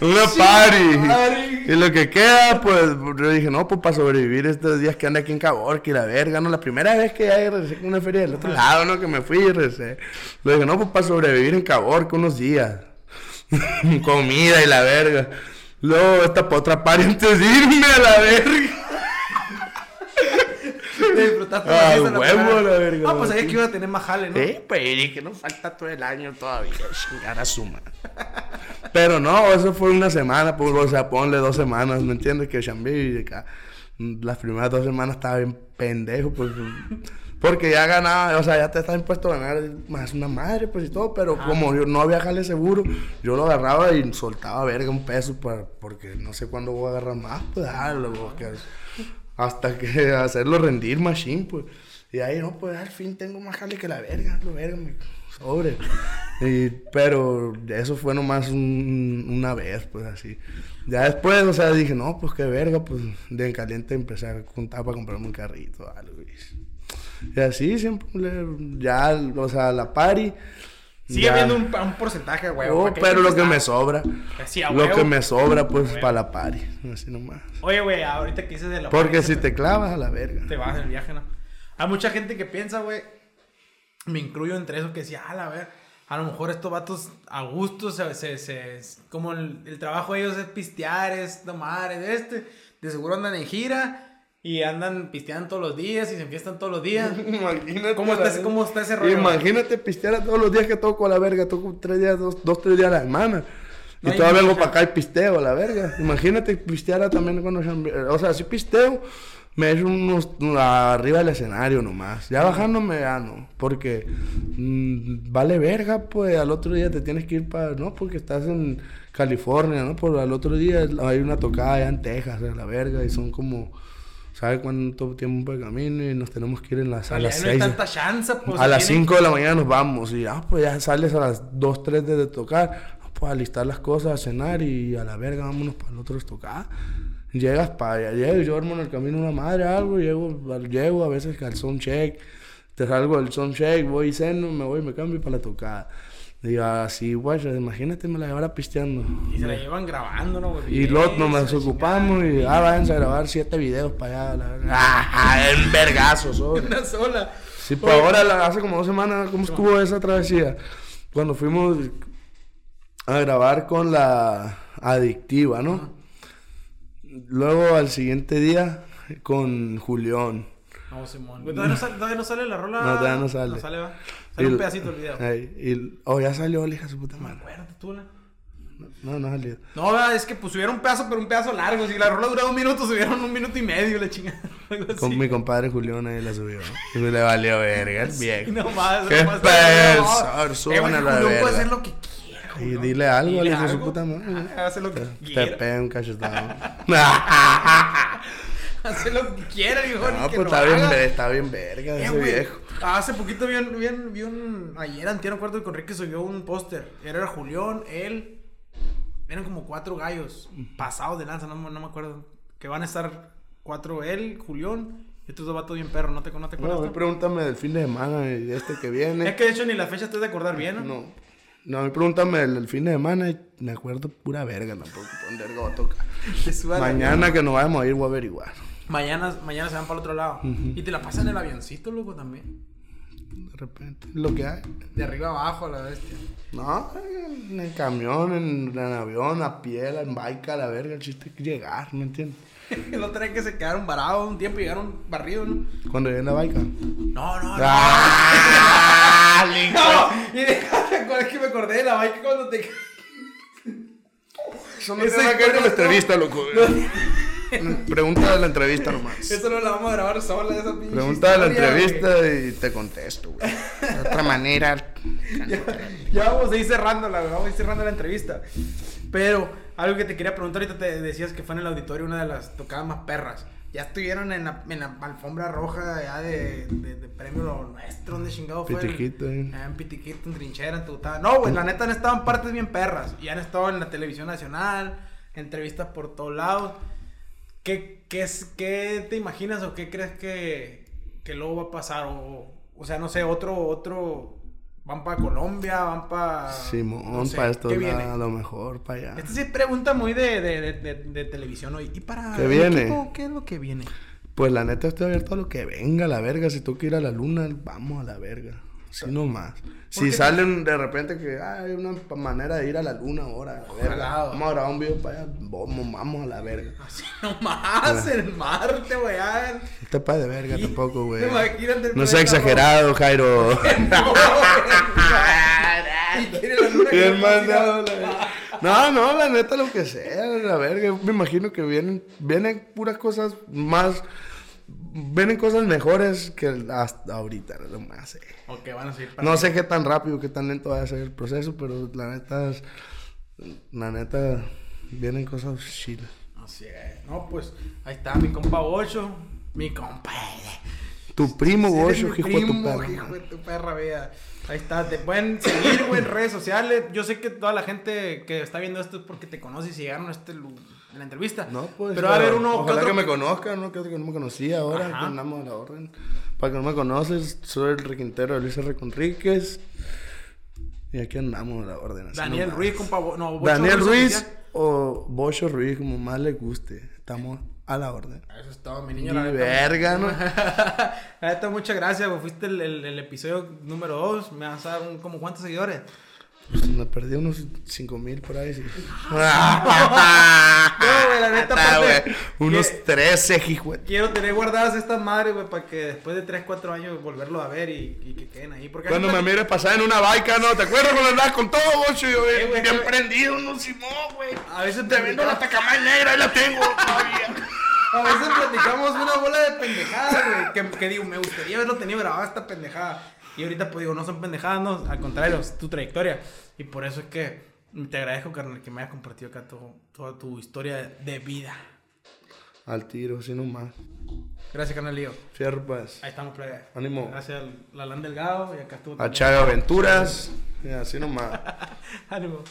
una party. party. Y lo que queda, pues, yo dije, no, pues para sobrevivir estos días que anda aquí en Caborca y la verga, ¿no? La primera vez que ya regresé con una feria del otro lado, ¿no? Que me fui y regresé. Le dije, no, pues para sobrevivir en Caborca unos días. Comida y la verga. Luego, esta pa' otra party antes de irme a la verga. Ah, huevo, la verga, Ah, pues sabía sí. que iba a tener más jale, ¿no? Eh, pues dije, no falta todo el año todavía. Chingar a su madre. Pero no, eso fue una semana, pues, o sea, ponle dos semanas, ¿me entiendes? Que Chambi y acá, mm, las primeras dos semanas estaba bien pendejo, pues, porque ya ganaba, o sea, ya te estaba impuesto a ganar más una madre, pues, y todo, pero como yo no había jale seguro, yo lo agarraba y soltaba, verga, un peso, para, porque no sé cuándo voy a agarrar más, pues, ah, hasta que hacerlo rendir machine, pues. Y ahí, no, pues al fin tengo más jale que la verga, lo verga, me sobre. Y, pero eso fue nomás un- una vez, pues así. Ya después, o sea, dije, no, pues qué verga, pues de en caliente empecé a juntar para comprarme un carrito, algo. Y, así siempre, ya, o sea, la party. Sigue habiendo un, un porcentaje, güey. Oh, pero lo que me sobra. A Lo huevo. que me sobra, pues, para la party. Así nomás. Oye, güey, ahorita que dices de la Porque si te clavas a la verga. te vas del viaje, ¿no? Hay mucha gente que piensa, güey, me incluyo entre eso que decía, ah, la ver, a lo mejor estos vatos a gusto, se, se, se- como el, el trabajo de ellos es pistear, es tomar, es este, de seguro andan en gira y andan pisteando todos los días y se enfiestan todos los días. Imagínate. ¿Cómo está, cómo está ese rollo? Imagínate pistear todos los días que toco a la verga. Toco tres días, dos, dos tres días a la semana. Y No todavía vengo para acá y pisteo a la verga. Imagínate pistear también cuando... O sea, si pisteo, me echo unos arriba del escenario nomás. Ya bajándome ya no. Porque mm, vale verga, pues al otro día te tienes que ir para... No, porque estás en California, ¿no? Por al otro día hay una tocada allá en Texas, a la verga. Y son como... ¿Sabe cuánto tiempo de camino? Y nos tenemos que ir en las, a las no hay tanta chance, pues. a las tienen- 5 de la mañana nos vamos y ah, pues ya sales a las 2, 3 de tocar, ah, pues a listar las cosas, a cenar y a la verga vámonos para el otro tocar. Llegas para allá, llego, yo armo en el camino una madre, algo, llego, llego a veces al sound check, te salgo del sound check, voy y ceno, me voy, me cambio para la tocada. Digo, así, güey, imagínate me la llevara pisteando. Y se la llevan grabando, ¿no, güey? Y luego Videos, nos ocupamos y ah, váyanse a grabar siete videos para allá. La, ah, en vergazos. Una sola. Sí, pues ahora, la- hace como dos semanas, ¿cómo estuvo esa travesía? Cuando fuimos a grabar con la adictiva, ¿no? Luego al siguiente día con Julián. No, Simón. Güey, ¿Todavía no, sale, ¿Todavía no sale la rola? No, todavía no sale. No sale, va. Sale Y- un pedacito del video. Y, oh, ya salió, hija su puta madre. Acuérdate tú, la. No, no ha salido. No, es que pues subieron un pedazo, pero un pedazo largo. Si la rola duraba un minuto, subieron un minuto y medio, la chingada. Con mi compadre Julián ahí la subió. Y le valió verga el viejo. No más, Qué no más. pesar, suban güey, a la Julián puede verga. hacer lo que quiera. Y dile algo, Dile hijo de su puta madre. Hace lo que Te quiera. pega un cachetado. Hace lo que quiera, hijo. No, pues está bien, está bien verga Eh, ese viejo. Hace poquito vi un, vi un, ayer antier, no acuerdo con Ricky subió un póster. Era Julián, él, eran como cuatro gallos pasados de lanza, no, me- no me acuerdo. Que van a estar cuatro, él, Julián, y estos dos vatos bien perros, ¿no te, no te acuerdas? No, pregúntame del fin de semana y de este que es viene. que de hecho ni la fecha te has de acordar bien, ¿no? No. No, a mí pregúntame del, del fin de semana y me acuerdo pura verga tampoco. ¿Dónde verga va a tocar? Mañana que nos vayamos a ir voy a averiguar. Mañana, mañana se van para el otro lado. Y te la pasan en el avioncito, loco, también. De repente, lo que hay. De arriba abajo, a la bestia. No, en el camión, en, en avión, a pie, en bike, a la verga. El chiste es llegar, ¿me entiendes? El otro que se quedaron varados un tiempo y llegaron barridos, ¿no? Cuando llegué en la bike. No, no, no. ¡Ah! No, y déjame, ¿cuál es que me acordé de la bike cuando te... Eso no tiene nada que ver con la entrevista, loco. Pregunta de la entrevista nomás. Eso no la vamos a grabar sola, esa pinche Pregunta de la entrevista y te contesto, güey. De otra manera. Ya, ya vamos a ir cerrando la, vamos a ir cerrando la entrevista. Pero algo que te quería preguntar ahorita te decías que fue en el auditorio una de las tocadas más perras. Ya estuvieron en la, en la alfombra roja ya de, de, de premio lo nuestro, donde chingado fue. el- Pitiquito, eh. Ah, en Pitiquito, en Trinchera, en Tutá. No, güey, la neta han estado en partes bien perras. Y han estado en la televisión nacional, entrevistas por todos lados. ¿Qué, qué, es, ¿Qué te imaginas o qué crees que, que luego va a pasar? O, o sea, no sé, otro, otro. Van para Colombia, van para. Simón, para esto ¿Qué a lo mejor, para allá. Esta sí es pregunta muy de, de, de, de- de televisión hoy. ¿Y para ¿Qué viene? equipo, ¿Qué es lo que viene? Pues la neta estoy abierto a lo que venga, la verga. Si tú quieres ir a la luna, vamos a la verga. Así nomás. Si salen de repente que "Ah, hay una manera de ir a la luna ahora, a. Ojalá. Vamos a grabar un video para allá, vamos, vamos a la verga. Así nomás, en Marte, güey. ah. No te pases de verga tampoco, güey. El No sea exagerado, Jairo. Que Bien no mandado, la. No, no, la neta, lo que sea, la verga. Me imagino que vienen, vienen puras cosas más. Vienen cosas mejores que hasta ahorita, no más sé. Ok, van a seguir para No sé qué tan rápido, qué tan lento va a ser el proceso, pero la neta, es- la neta, vienen cosas chidas. Así es. No, pues ahí está mi compa Ocho. Mi compa. Tu primo, mi hijo de tu perra. hijo de tu perra vida. Ahí está, te pueden seguir, güey, en redes sociales. Yo sé que toda la gente que está viendo esto es porque te conoce y llegaron a este lu- en la entrevista. No, pues. Pero va a haber uno Ojalá otro que me conozcan, ¿no? Que otro que no me conocía ahora, Ajá. que andamos a la orden. Para que no me conoces, soy el requintero de Luis R. Conríquez. Y aquí andamos a la orden. Daniel nomás. Ruiz, compa. No, Bocho Daniel Ruiz oficial. o Bocho Ruiz, como más le guste. Estamos a la orden. Eso es todo, mi niño. Ni La verga, ¿no? la neta, muchas gracias. Fuiste el, el- el episodio número 2. Me vas a dar un, como cuántos seguidores. Pues me perdí unos 5 mil por ahí. Sí. No, güey, la neta, Ah, aparte, güey, Unos que- 13, hijo. Quiero tener guardadas estas madres, güey, para que después de 3, 4 años volverlo a ver y, y que queden ahí. Porque Cuando me está- mires pasar en una baica, ¿no? ¿Te acuerdas cuando andabas con todo, Bocho? Yo, Eh, güey, bien prendido, no, Simón, güey. A veces Te vendo la tacamay negra, ahí la tengo todavía. A veces platicamos una bola de pendejadas, güey. Que, que digo, me gustaría haberlo tenido grabada esta pendejada. Y ahorita pues digo, no son pendejadas, no. Al contrario, es tu trayectoria. Y por eso es que te agradezco, carnal, que me hayas compartido acá todo- toda tu historia de vida. Al tiro, así nomás. Gracias, carnal Lío. Fierro, pues. Ahí estamos, plebe. Ánimo. Gracias al Lalán Delgado y acá estuvo. A. Chaga Aventuras. Y así nomás. Ánimo.